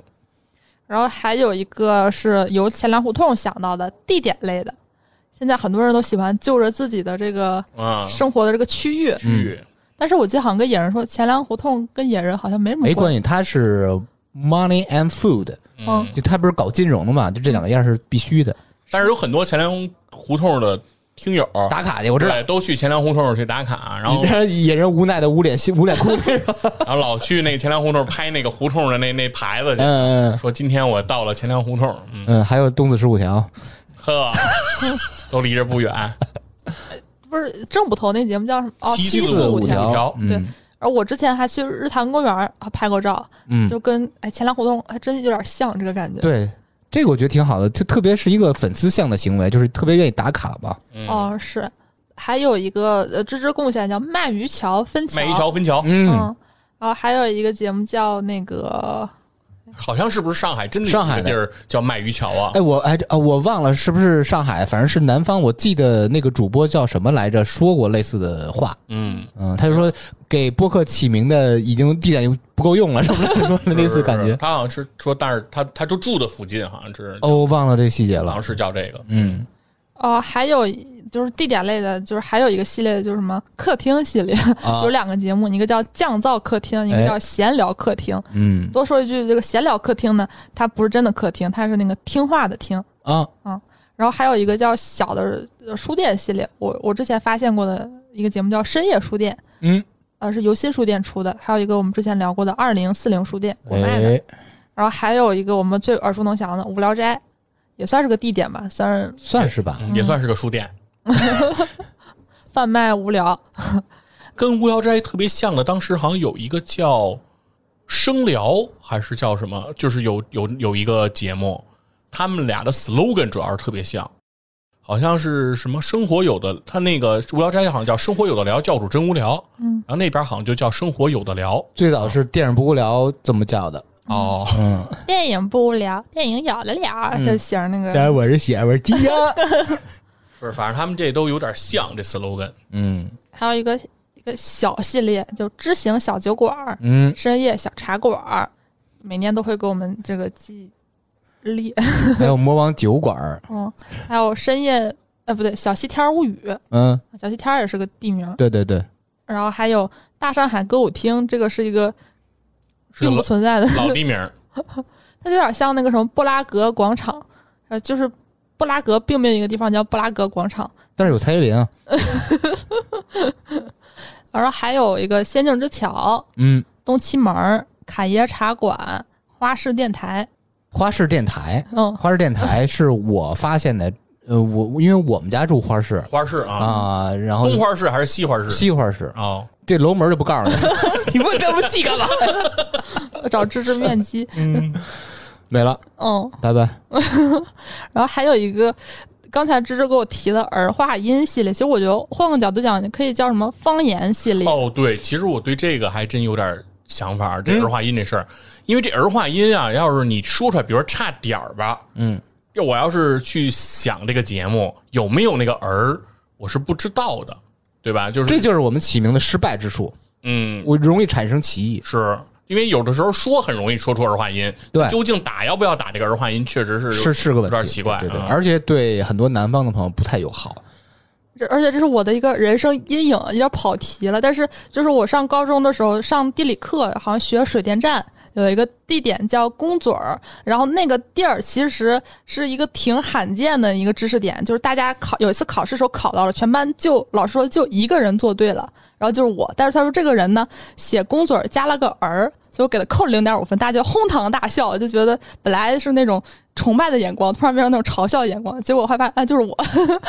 然后还有一个是由钱粮胡同想到的地点类的，现在很多人都喜欢就着自己的这个啊，生活的这个区域，区域但是我记得好像跟野人说钱粮胡同跟野人好像没什么系。没关系，他是 money and food，嗯，就他不是搞金融的嘛，就这两个样是必须的。但是有很多钱粮胡同的听友打卡去，我知道。对，都去钱粮胡同去打卡，然后让野人无奈的捂脸捂脸哭。然后老去那个钱粮胡同拍那个胡同的那 那牌子去，嗯嗯说今天我到了钱粮胡同，嗯，嗯，还有东子十五条。呵，都离着不远，不是正捕头那节目叫什么？哦，七四四五五条条，对而我之前还去日坛公园儿啊拍过照，嗯，就跟哎前粮胡同还真有点像这个感觉。对，这个我觉得挺好的，就特别是一个粉丝向的行为，就是特别愿意打卡吧。嗯，哦，是，还有一个呃芝芝贡献叫鳗鱼桥分桥，鳗鱼桥分桥，嗯，嗯，然后还有一个节目叫那个好像是不是上海真的有上海的地儿叫卖鱼桥啊？哎，我哎啊，我忘了是不是上海，反正是南方。我记得那个主播叫什么来着，说过类似的话。嗯，嗯，他就说给播客起名的已经地点不够用了，什么 说的类似感觉。他好像是说，但是他他就住的附近，好像是，哦，忘了这个细节了好像。是叫这个，嗯，哦，还有就是地点类的，就是还有一个系列就是什么客厅系列，啊。有两个节目，一个叫降噪客厅，一个哎。叫闲聊客厅。嗯。多说一句，这个闲聊客厅呢，它不是真的客厅，它是那个听话的听。啊，然后还有一个叫小的呃书店系列，我我之前发现过的一个节目叫深夜书店，嗯，呃是由新书店出的，还有一个我们之前聊过的二零四零书店国卖的，哎，然后还有一个我们最耳熟能详的无聊斋，也算是个地点吧，算是算是吧。也算是个书店，贩卖无聊。跟无聊斋特别像的。当时好像有一个叫生聊，还是叫什么，就是有有有一个节目，他们俩的 slogan 主要是特别像。好像是什么生活有的，他那个无聊斋好像叫生活有的聊，教主真无聊。嗯，然后那边好像就叫生活有的聊。最早是电影不无聊这么叫的。哦，嗯，电影不无聊，电影有的聊，嗯就写着那个。但是我是写我是鸡呀。是，反正他们这都有点像这 slogan。嗯还有一个一个小系列，就知行小酒馆儿、嗯，深夜小茶馆儿，每年都会给我们这个记历。还有魔王酒馆儿。嗯，还有深夜，呃，不对，小西天物语，嗯，小西天也是个地名。对对对。然后还有大上海歌舞厅，这个是一个并不是个老存在的，老地名儿，它就有点像那个什么布拉格广场，呃，就是布拉格并没有一个地方叫布拉格广场。但是有蔡依林啊。然后还有一个仙境之桥、嗯，东七门儿、侃爷茶馆、花市电台。花市电台，嗯，花市电台是我发现的呃，我因为我们家住花市花市啊，啊，然后东花市还是西花市？西花市，哦，这楼门就不告诉你，你问这么细干嘛？找芝芝面基，没了，嗯，拜拜。然后还有一个，刚才芝芝给我提的儿化音系列，其实我觉得换个角度讲，可以叫什么方言系列。哦，对，其实我对这个还真有点想法，这儿化音这事儿，因为这儿化音啊，要是你说出来，比如说差点儿吧，嗯，要我要是去想这个节目有没有那个儿，我是不知道的，对吧？就是这就是我们起名的失败之处，嗯，我容易产生歧义。是因为有的时候说很容易说出儿化音，对究竟打要不要打这个儿化音，确实是是是个问题，有点奇怪，对对，啊而且对很多南方的朋友不太友好。这而且这是我的一个人生阴影，有点跑题了。但是就是我上高中的时候上地理课，好像学水电站有一个地点叫公嘴儿，然后那个地儿其实是一个挺罕见的一个知识点，就是大家考有一次考试时候考到了，全班就老师说就一个人做对了，然后就是我，但是他说这个人呢写公嘴儿加了个儿。所以我给他扣零点五分，大家就哄堂大笑，就觉得本来是那种崇拜的眼光，突然变成那种嘲笑的眼光。结果我还发现，哎，就是我，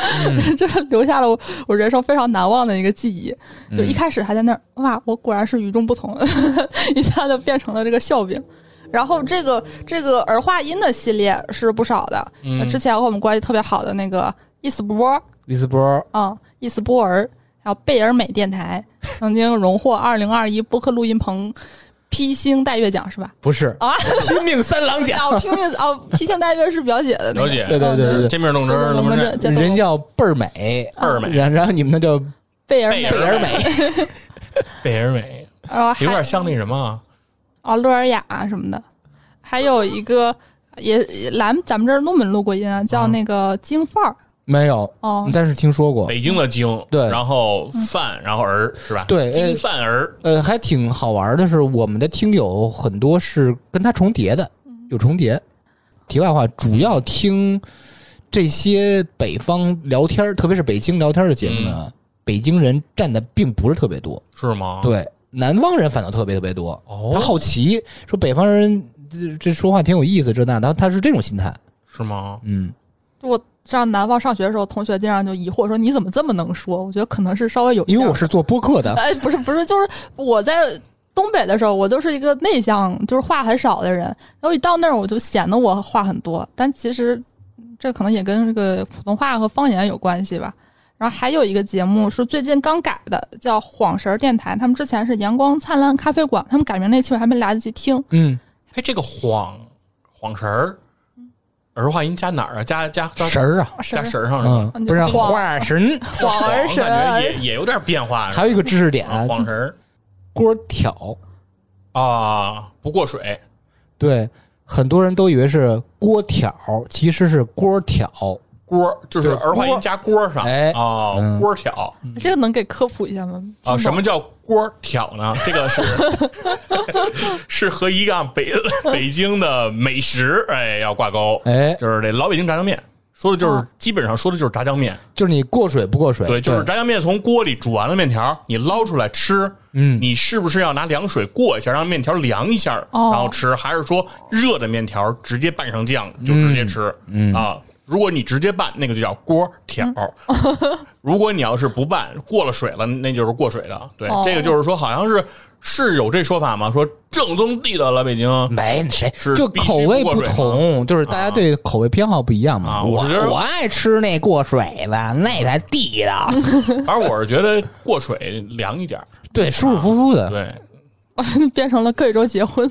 这留下了我我人生非常难忘的一个记忆。就一开始还在那儿，哇，我果然是与众不同，一下就变成了这个笑柄。然后这个这个儿化音的系列是不少的，嗯之前和我们关系特别好的那个伊斯波，伊斯波，嗯，伊斯波尔，还有贝尔美电台，曾经荣获二零二一播客录音棚披星戴月奖是吧？不是。啊，拼命三郎奖，哦，拼命哦，披星戴月是表姐的那个，了解对对对对对。见面动对真，我们这这这人叫倍儿美，倍儿美，然然后你们那叫贝尔美，贝尔美，贝尔美，有点像那什么啊，啊乐尔雅什么的，还有一个也也来咱们这儿录没录过音啊，叫那个京范儿没有，哦，但是听说过，北京的京，对。然后范，然后儿是吧？对呃京饭儿，呃，还挺好玩的是，我们的听友很多是跟他重叠的，有重叠。题外话，主要听这些北方聊天儿，特别是北京聊天的节目呢，北京人占的并不是特别多，是吗？，对，南方人反倒特别特别多。哦。他好奇说北方人这这说话挺有意思，这那，他他是这种心态，是吗？嗯，我上南方上学的时候，同学经常就疑惑说你怎么这么能说？我觉得可能是稍微有一点因为我是做播客的，哎，不是不是，就是我在东北的时候，我就是一个内向，就是话很少的人。然后一到那儿，我就显得我话很多，但其实这可能也跟这个普通话和方言有关系吧。然后还有一个节目是最近刚改的，叫晃神儿电台。他们之前是阳光灿烂咖啡馆，他们改名那期我还没来得及听。嗯，哎，这个晃晃神儿，儿化音加哪儿啊？加加加神儿啊，加神儿上是吧？嗯，不是晃。花神，晃儿神感觉也也有点变化，还有一个知识点，啊晃神。儿锅挑。啊，不过水。对，很多人都以为是锅挑，其实是锅挑。锅，就是对儿化音加锅上，哎哦嗯，锅挑这个能给科普一下吗？啊，什么叫锅挑呢？这个是 是和一个北北京的美食哎要挂钩，哎，就是这老北京炸酱面，说的就是哦基本上说的就是炸酱面，就是你过水不过水？对，就是炸酱面从锅里煮完了面条，你捞出来吃，嗯你是不是要拿凉水过一下，让面条凉一下，哦然后吃，还是说热的面条直接拌上酱就直接吃？嗯啊，如果你直接拌，那个就叫锅挑；如果你要是不拌，过了水了，那就是过水的。对，哦这个就是说，好像是是有这说法吗？说正宗地道老北京没谁是，就必须口味不不过水同，就是大家对口味偏好不一样嘛。我啊我觉得我爱吃那过水的，那才地道，反正我是觉得过水凉一点儿。对，舒舒服服的。对，变成了贵州结婚。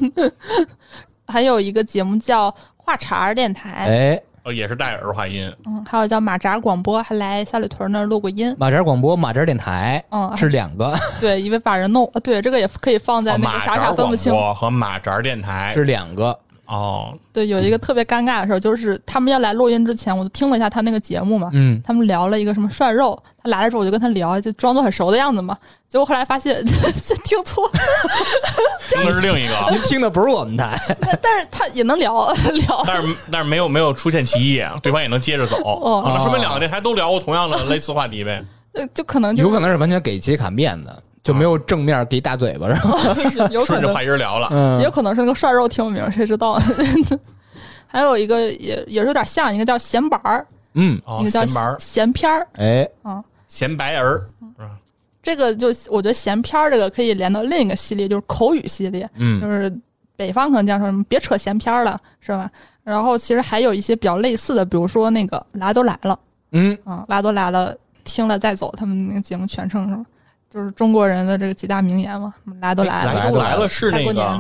还有一个节目叫话茬儿电台，哎，呃，也是带儿化音。嗯，还有叫马扎广播，还来三里屯那儿录过音。马扎广播、马扎电台嗯是两个，对，因为把人弄，对，这个也可以放在哦那个傻傻马扎广分不清。播和马扎电台是两个。哦，对，有一个特别尴尬的事儿，就是他们要来录音之前，我就听了一下他那个节目嘛，嗯，他们聊了一个什么涮肉，他来的时候我就跟他聊，就装作很熟的样子嘛，结果后来发现 听错，听的是另一个，您听的不是我们台，但是他也能聊 聊，但是但是没有没有出现歧义，对方也能接着走，哦。啊那说明两个电台都聊过同样的类似话题呗。呃就可能就有可能是完全给杰卡面子，就没有正面给一大嘴巴，然后 顺着话音儿聊了，嗯。也有可能是那个涮肉听不明，谁知道？还有一个也也是有点像，一个叫闲板儿，嗯，哦一个叫闲白儿。闲片儿。哎，闲白儿，这个就我觉得闲片儿这个可以连到另一个系列，就是口语系列，嗯。就是北方可能讲说什么别扯闲篇儿了，是吧？然后其实还有一些比较类似的，比如说那个来都来了，嗯，啊，来都来了，听了再走，他们那个节目全称是吧？就是中国人的这个几大名言嘛，来都来了，来都来了是那个啊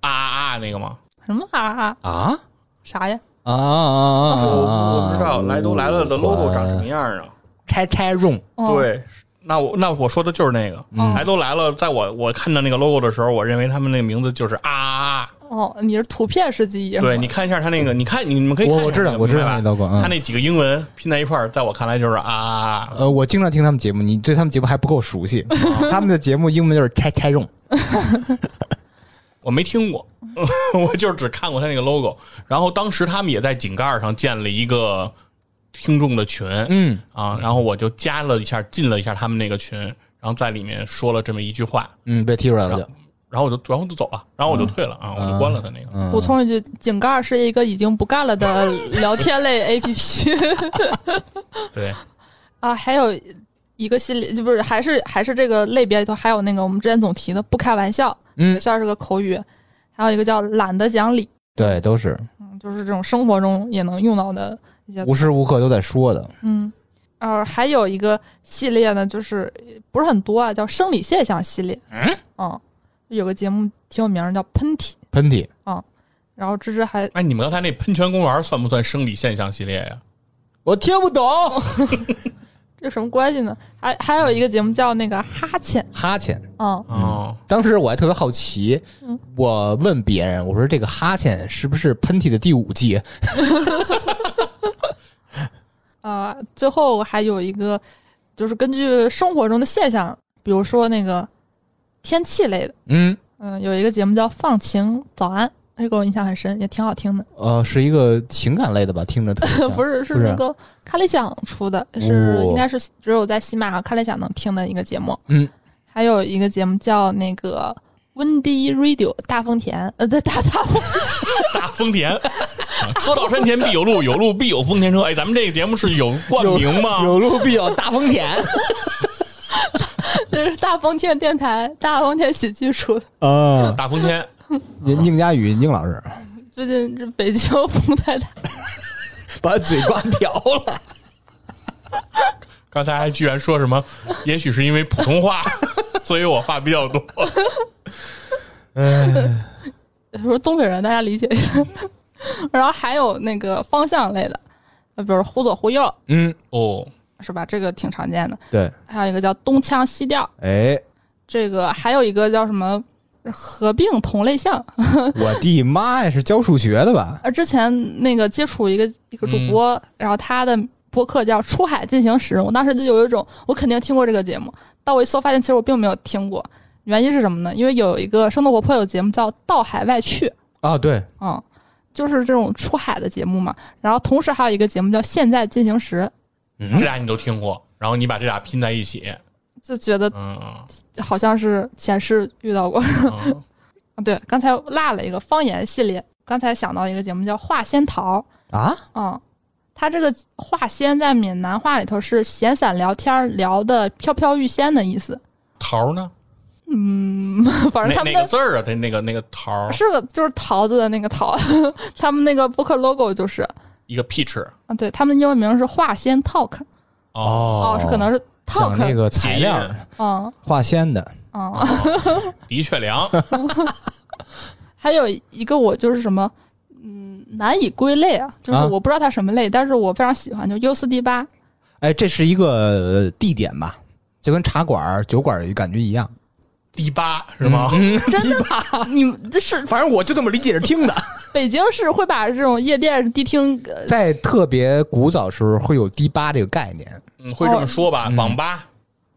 啊啊那个吗？什么啊啊啊啥呀？啊啊我我不知道，来都来了的 logo 长什么样啊？拆拆用，哦，对，那我那我说的就是那个，嗯来都来了。在我我看到那个 logo 的时候，我认为他们那个名字就是啊啊啊。哦，你是图片式记忆？对，你看一下他那个，你看你们可以看我我知道我知道他那几个英文拼在一块儿，在我看来就是啊啊啊。呃，我经常听他们节目，你对他们节目还不够熟悉。他们的节目英文就是拆拆用，我没听过，我就只看过他那个 logo。然后当时他们也在井盖上建了一个听众的群，嗯啊，然后我就加了一下，进了一下他们那个群，然后在里面说了这么一句话，嗯，被踢出来了就，然后我就然后就走了，然后我就退了啊，我就关了他那个。嗯补充一句，井盖是一个已经不干了的聊天类 APP 对，啊，还有一个系列，就不是还是还是这个类别里头还有那个我们之前总提的不开玩笑，嗯。也，算是个口语，还有一个叫懒得讲理，对，都是。嗯，就是这种生活中也能用到的一些无时无刻都在说的。嗯，呃，还有一个系列呢，就是不是很多啊，叫生理现象系列。嗯，有个节目挺有名儿，叫喷嚏。喷嚏，然后芝芝还哎，你们刚才那喷泉公园算不算生理现象系列呀？我听不懂。这有什么关系呢？还还有一个节目叫那个哈欠。哈欠，嗯，哦，当时我还特别好奇，嗯我问别人，我说这个哈欠是不是喷嚏的第五季？呃，最后还有一个就是根据生活中的现象，比如说那个天气类的，嗯，嗯，有一个节目叫放晴早安，这个我印象很深，也挺好听的。呃，是一个情感类的吧？听着特别 不是，是那个咖喱响出的，是哦应该是只有在喜马和咖喱响能听的一个节目。嗯，还有一个节目叫那个温迪 Radio 大丰田，呃，对，大大丰大丰田，啊车 到山前必有路，有路必有丰田车。哎，咱们这个节目是有冠名吗？有路必有大丰田。这是大风天电台，大风天喜剧出的。啊，大风天，宁宁佳宇宁老师最近这北京风太大，把嘴巴瓢了。刚才还居然说什么？也许是因为普通话，所以我话比较多。嗯说东北人大家理解一下。然后还有那个方向类的，呃，比如忽左忽右，嗯，哦，是吧？这个挺常见的。对，还有一个叫东腔西调，哎，这个还有一个叫什么合并同类项。我的妈呀，是教数学的吧？呃，之前那个接触一个一个主播，然后他的播客叫《出海进行时》，我当时就有一种我肯定听过这个节目，但我一搜发现其实我并没有听过。原因是什么呢？因为有一个生动活泼有节目叫《到海外去》，啊，对，嗯，就是这种出海的节目嘛。然后同时还有一个节目叫《现在进行时这俩你都听过，然后你把这俩拼在一起，》，就觉得嗯好像是前世遇到过。嗯，啊，对，刚才落了一个方言系列，刚才想到一个节目叫《话仙桃》，啊，嗯，它这个“话仙”在闽南话里头是闲散聊天儿，聊的飘飘欲仙的意思。桃呢？嗯，反正哪他们个字儿啊？那那个那个桃，是个就是桃子的那个桃，他们那个播客 logo 就是一个 peach 啊，对，他们的英文名是化纤 talk，哦，是可能是讲 talk，那个材料。谐音嗯。化纤的，嗯，的确凉，还有一个我就是什么，嗯，难以归类啊，就是啊？我不知道它什么类，但是我非常喜欢，就 U 四 D 八，哎，这是一个呃地点吧，就跟茶馆儿、酒馆儿感觉一样。第八是吗？真的，你这是反正我就这么理解着听的。北京市会把这种夜店、迪厅，呃在特别古早时候会有迪吧这个概念，嗯，会这么说吧？嗯。网吧、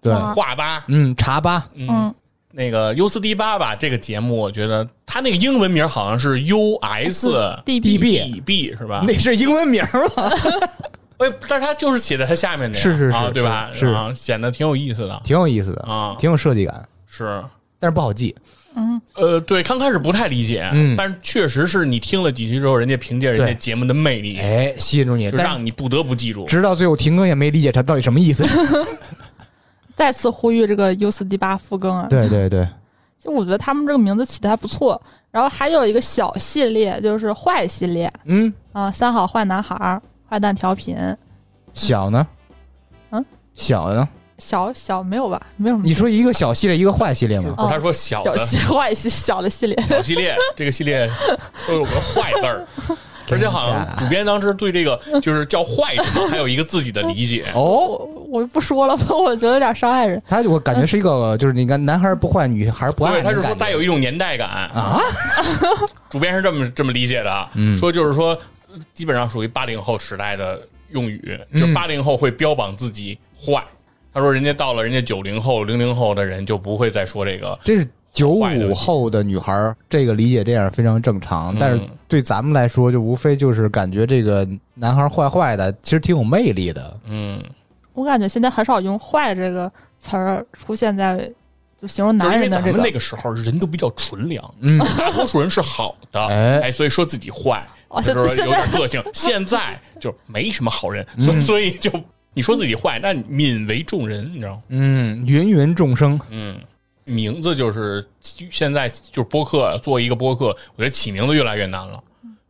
对，话吧，嗯，茶吧，嗯，嗯，那个 U 四 D 八吧，这个节目我觉得它那个英文名好像是 U S D DB D B 是吧？那是英文名儿吗？哎，但是它就是写在它下面的呀，是是是啊，对吧？是。显得挺有意思的。挺有意思的，啊，挺有设计感，是。但是不好记。嗯，呃，对，刚开始不太理解，嗯但是确实是你听了几期之后，人家凭借人家节目的魅力，哎，吸引住你，就让你不得不记住。直到最后停更也没理解他到底什么意思。再次呼吁这个 U 四 D 八复更啊！对对对，就我觉得他们这个名字起的还不错。然后还有一个小系列，就是坏系列嗯，啊，三好坏男孩儿、坏蛋调频，小呢？嗯，小呢？小小没有吧？没有什么。你说一个小系列，一个坏系列吗？不是他说小的小系 坏系小的系列，小系列，这个系列都有个坏字儿，而且好像主编当时对这个就是叫坏什么还有一个自己的理解。哦，我我就不说了吧，我觉得有点伤害人。他我感觉是一个，就是你看，男孩不坏，女孩不爱对，他是说带有一种年代感啊。主编是这么这么理解的，嗯说就是说，基本上属于八零后时代的用语，就嗯八零后会标榜自己坏。他说，人家到了人家九零后、零零后的人就不会再说这个。这是九五后的女孩儿，这个理解这样非常正常。嗯但是对咱们来说，就无非就是感觉这个男孩坏坏的，其实挺有魅力的。嗯，我感觉现在很少用“坏”这个词儿出现在就形容就是因为咱们男人的这个。那个时候人都比较纯良，嗯，大多数人是好的，哎哎，所以说自己坏，哦就是有点个性。现在就没什么好人，所所以就你说自己坏，那泯为众人，你知道吗？嗯，芸芸众生，嗯，名字就是现在就是播客做一个播客，我觉得起名字越来越难了。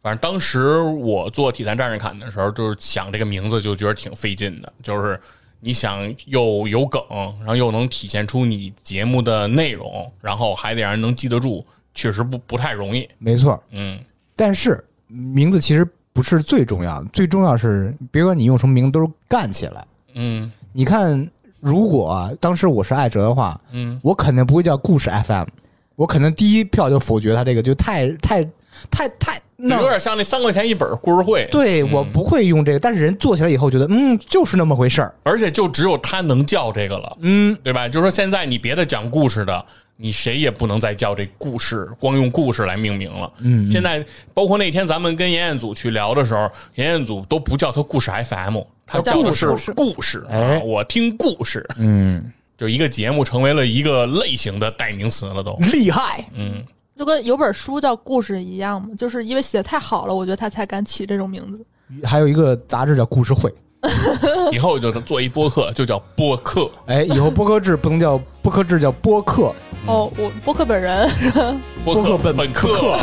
反正当时我做体坛战士侃的时候，就是想这个名字就觉得挺费劲的，就是你想又有梗，然后又能体现出你节目的内容，然后还得让人能记得住，确实不不太容易。没错。嗯但是名字其实不是最重要的，最重要是别管你用什么名字，都是干起来。嗯你看，如果啊当时我是艾哲的话，嗯，我肯定不会叫故事 FM，我可能第一票就否决他这个，就太太太太那有点像那三块钱一本故事会。对我不会用这个，但是人做起来以后觉得，嗯，就是那么回事儿，而且就只有他能叫这个了。嗯，对吧？就是说现在你别的讲故事的，你谁也不能再叫这故事，光用故事来命名了。嗯现在包括那天咱们跟妍妍组去聊的时候，妍妍组都不叫它故事 FM，它叫的是故事哎啊，我听故事，嗯，就一个节目成为了一个类型的代名词了都。厉害，嗯，就跟有本书叫《故事》一样嘛，就是因为写的太好了，我觉得他才敢起这种名字。还有一个杂志叫故事会，以后就是做一播客，就叫播客。哎，以后播客制不能叫播客制，叫播客，哦，我播客本人播播客本本客。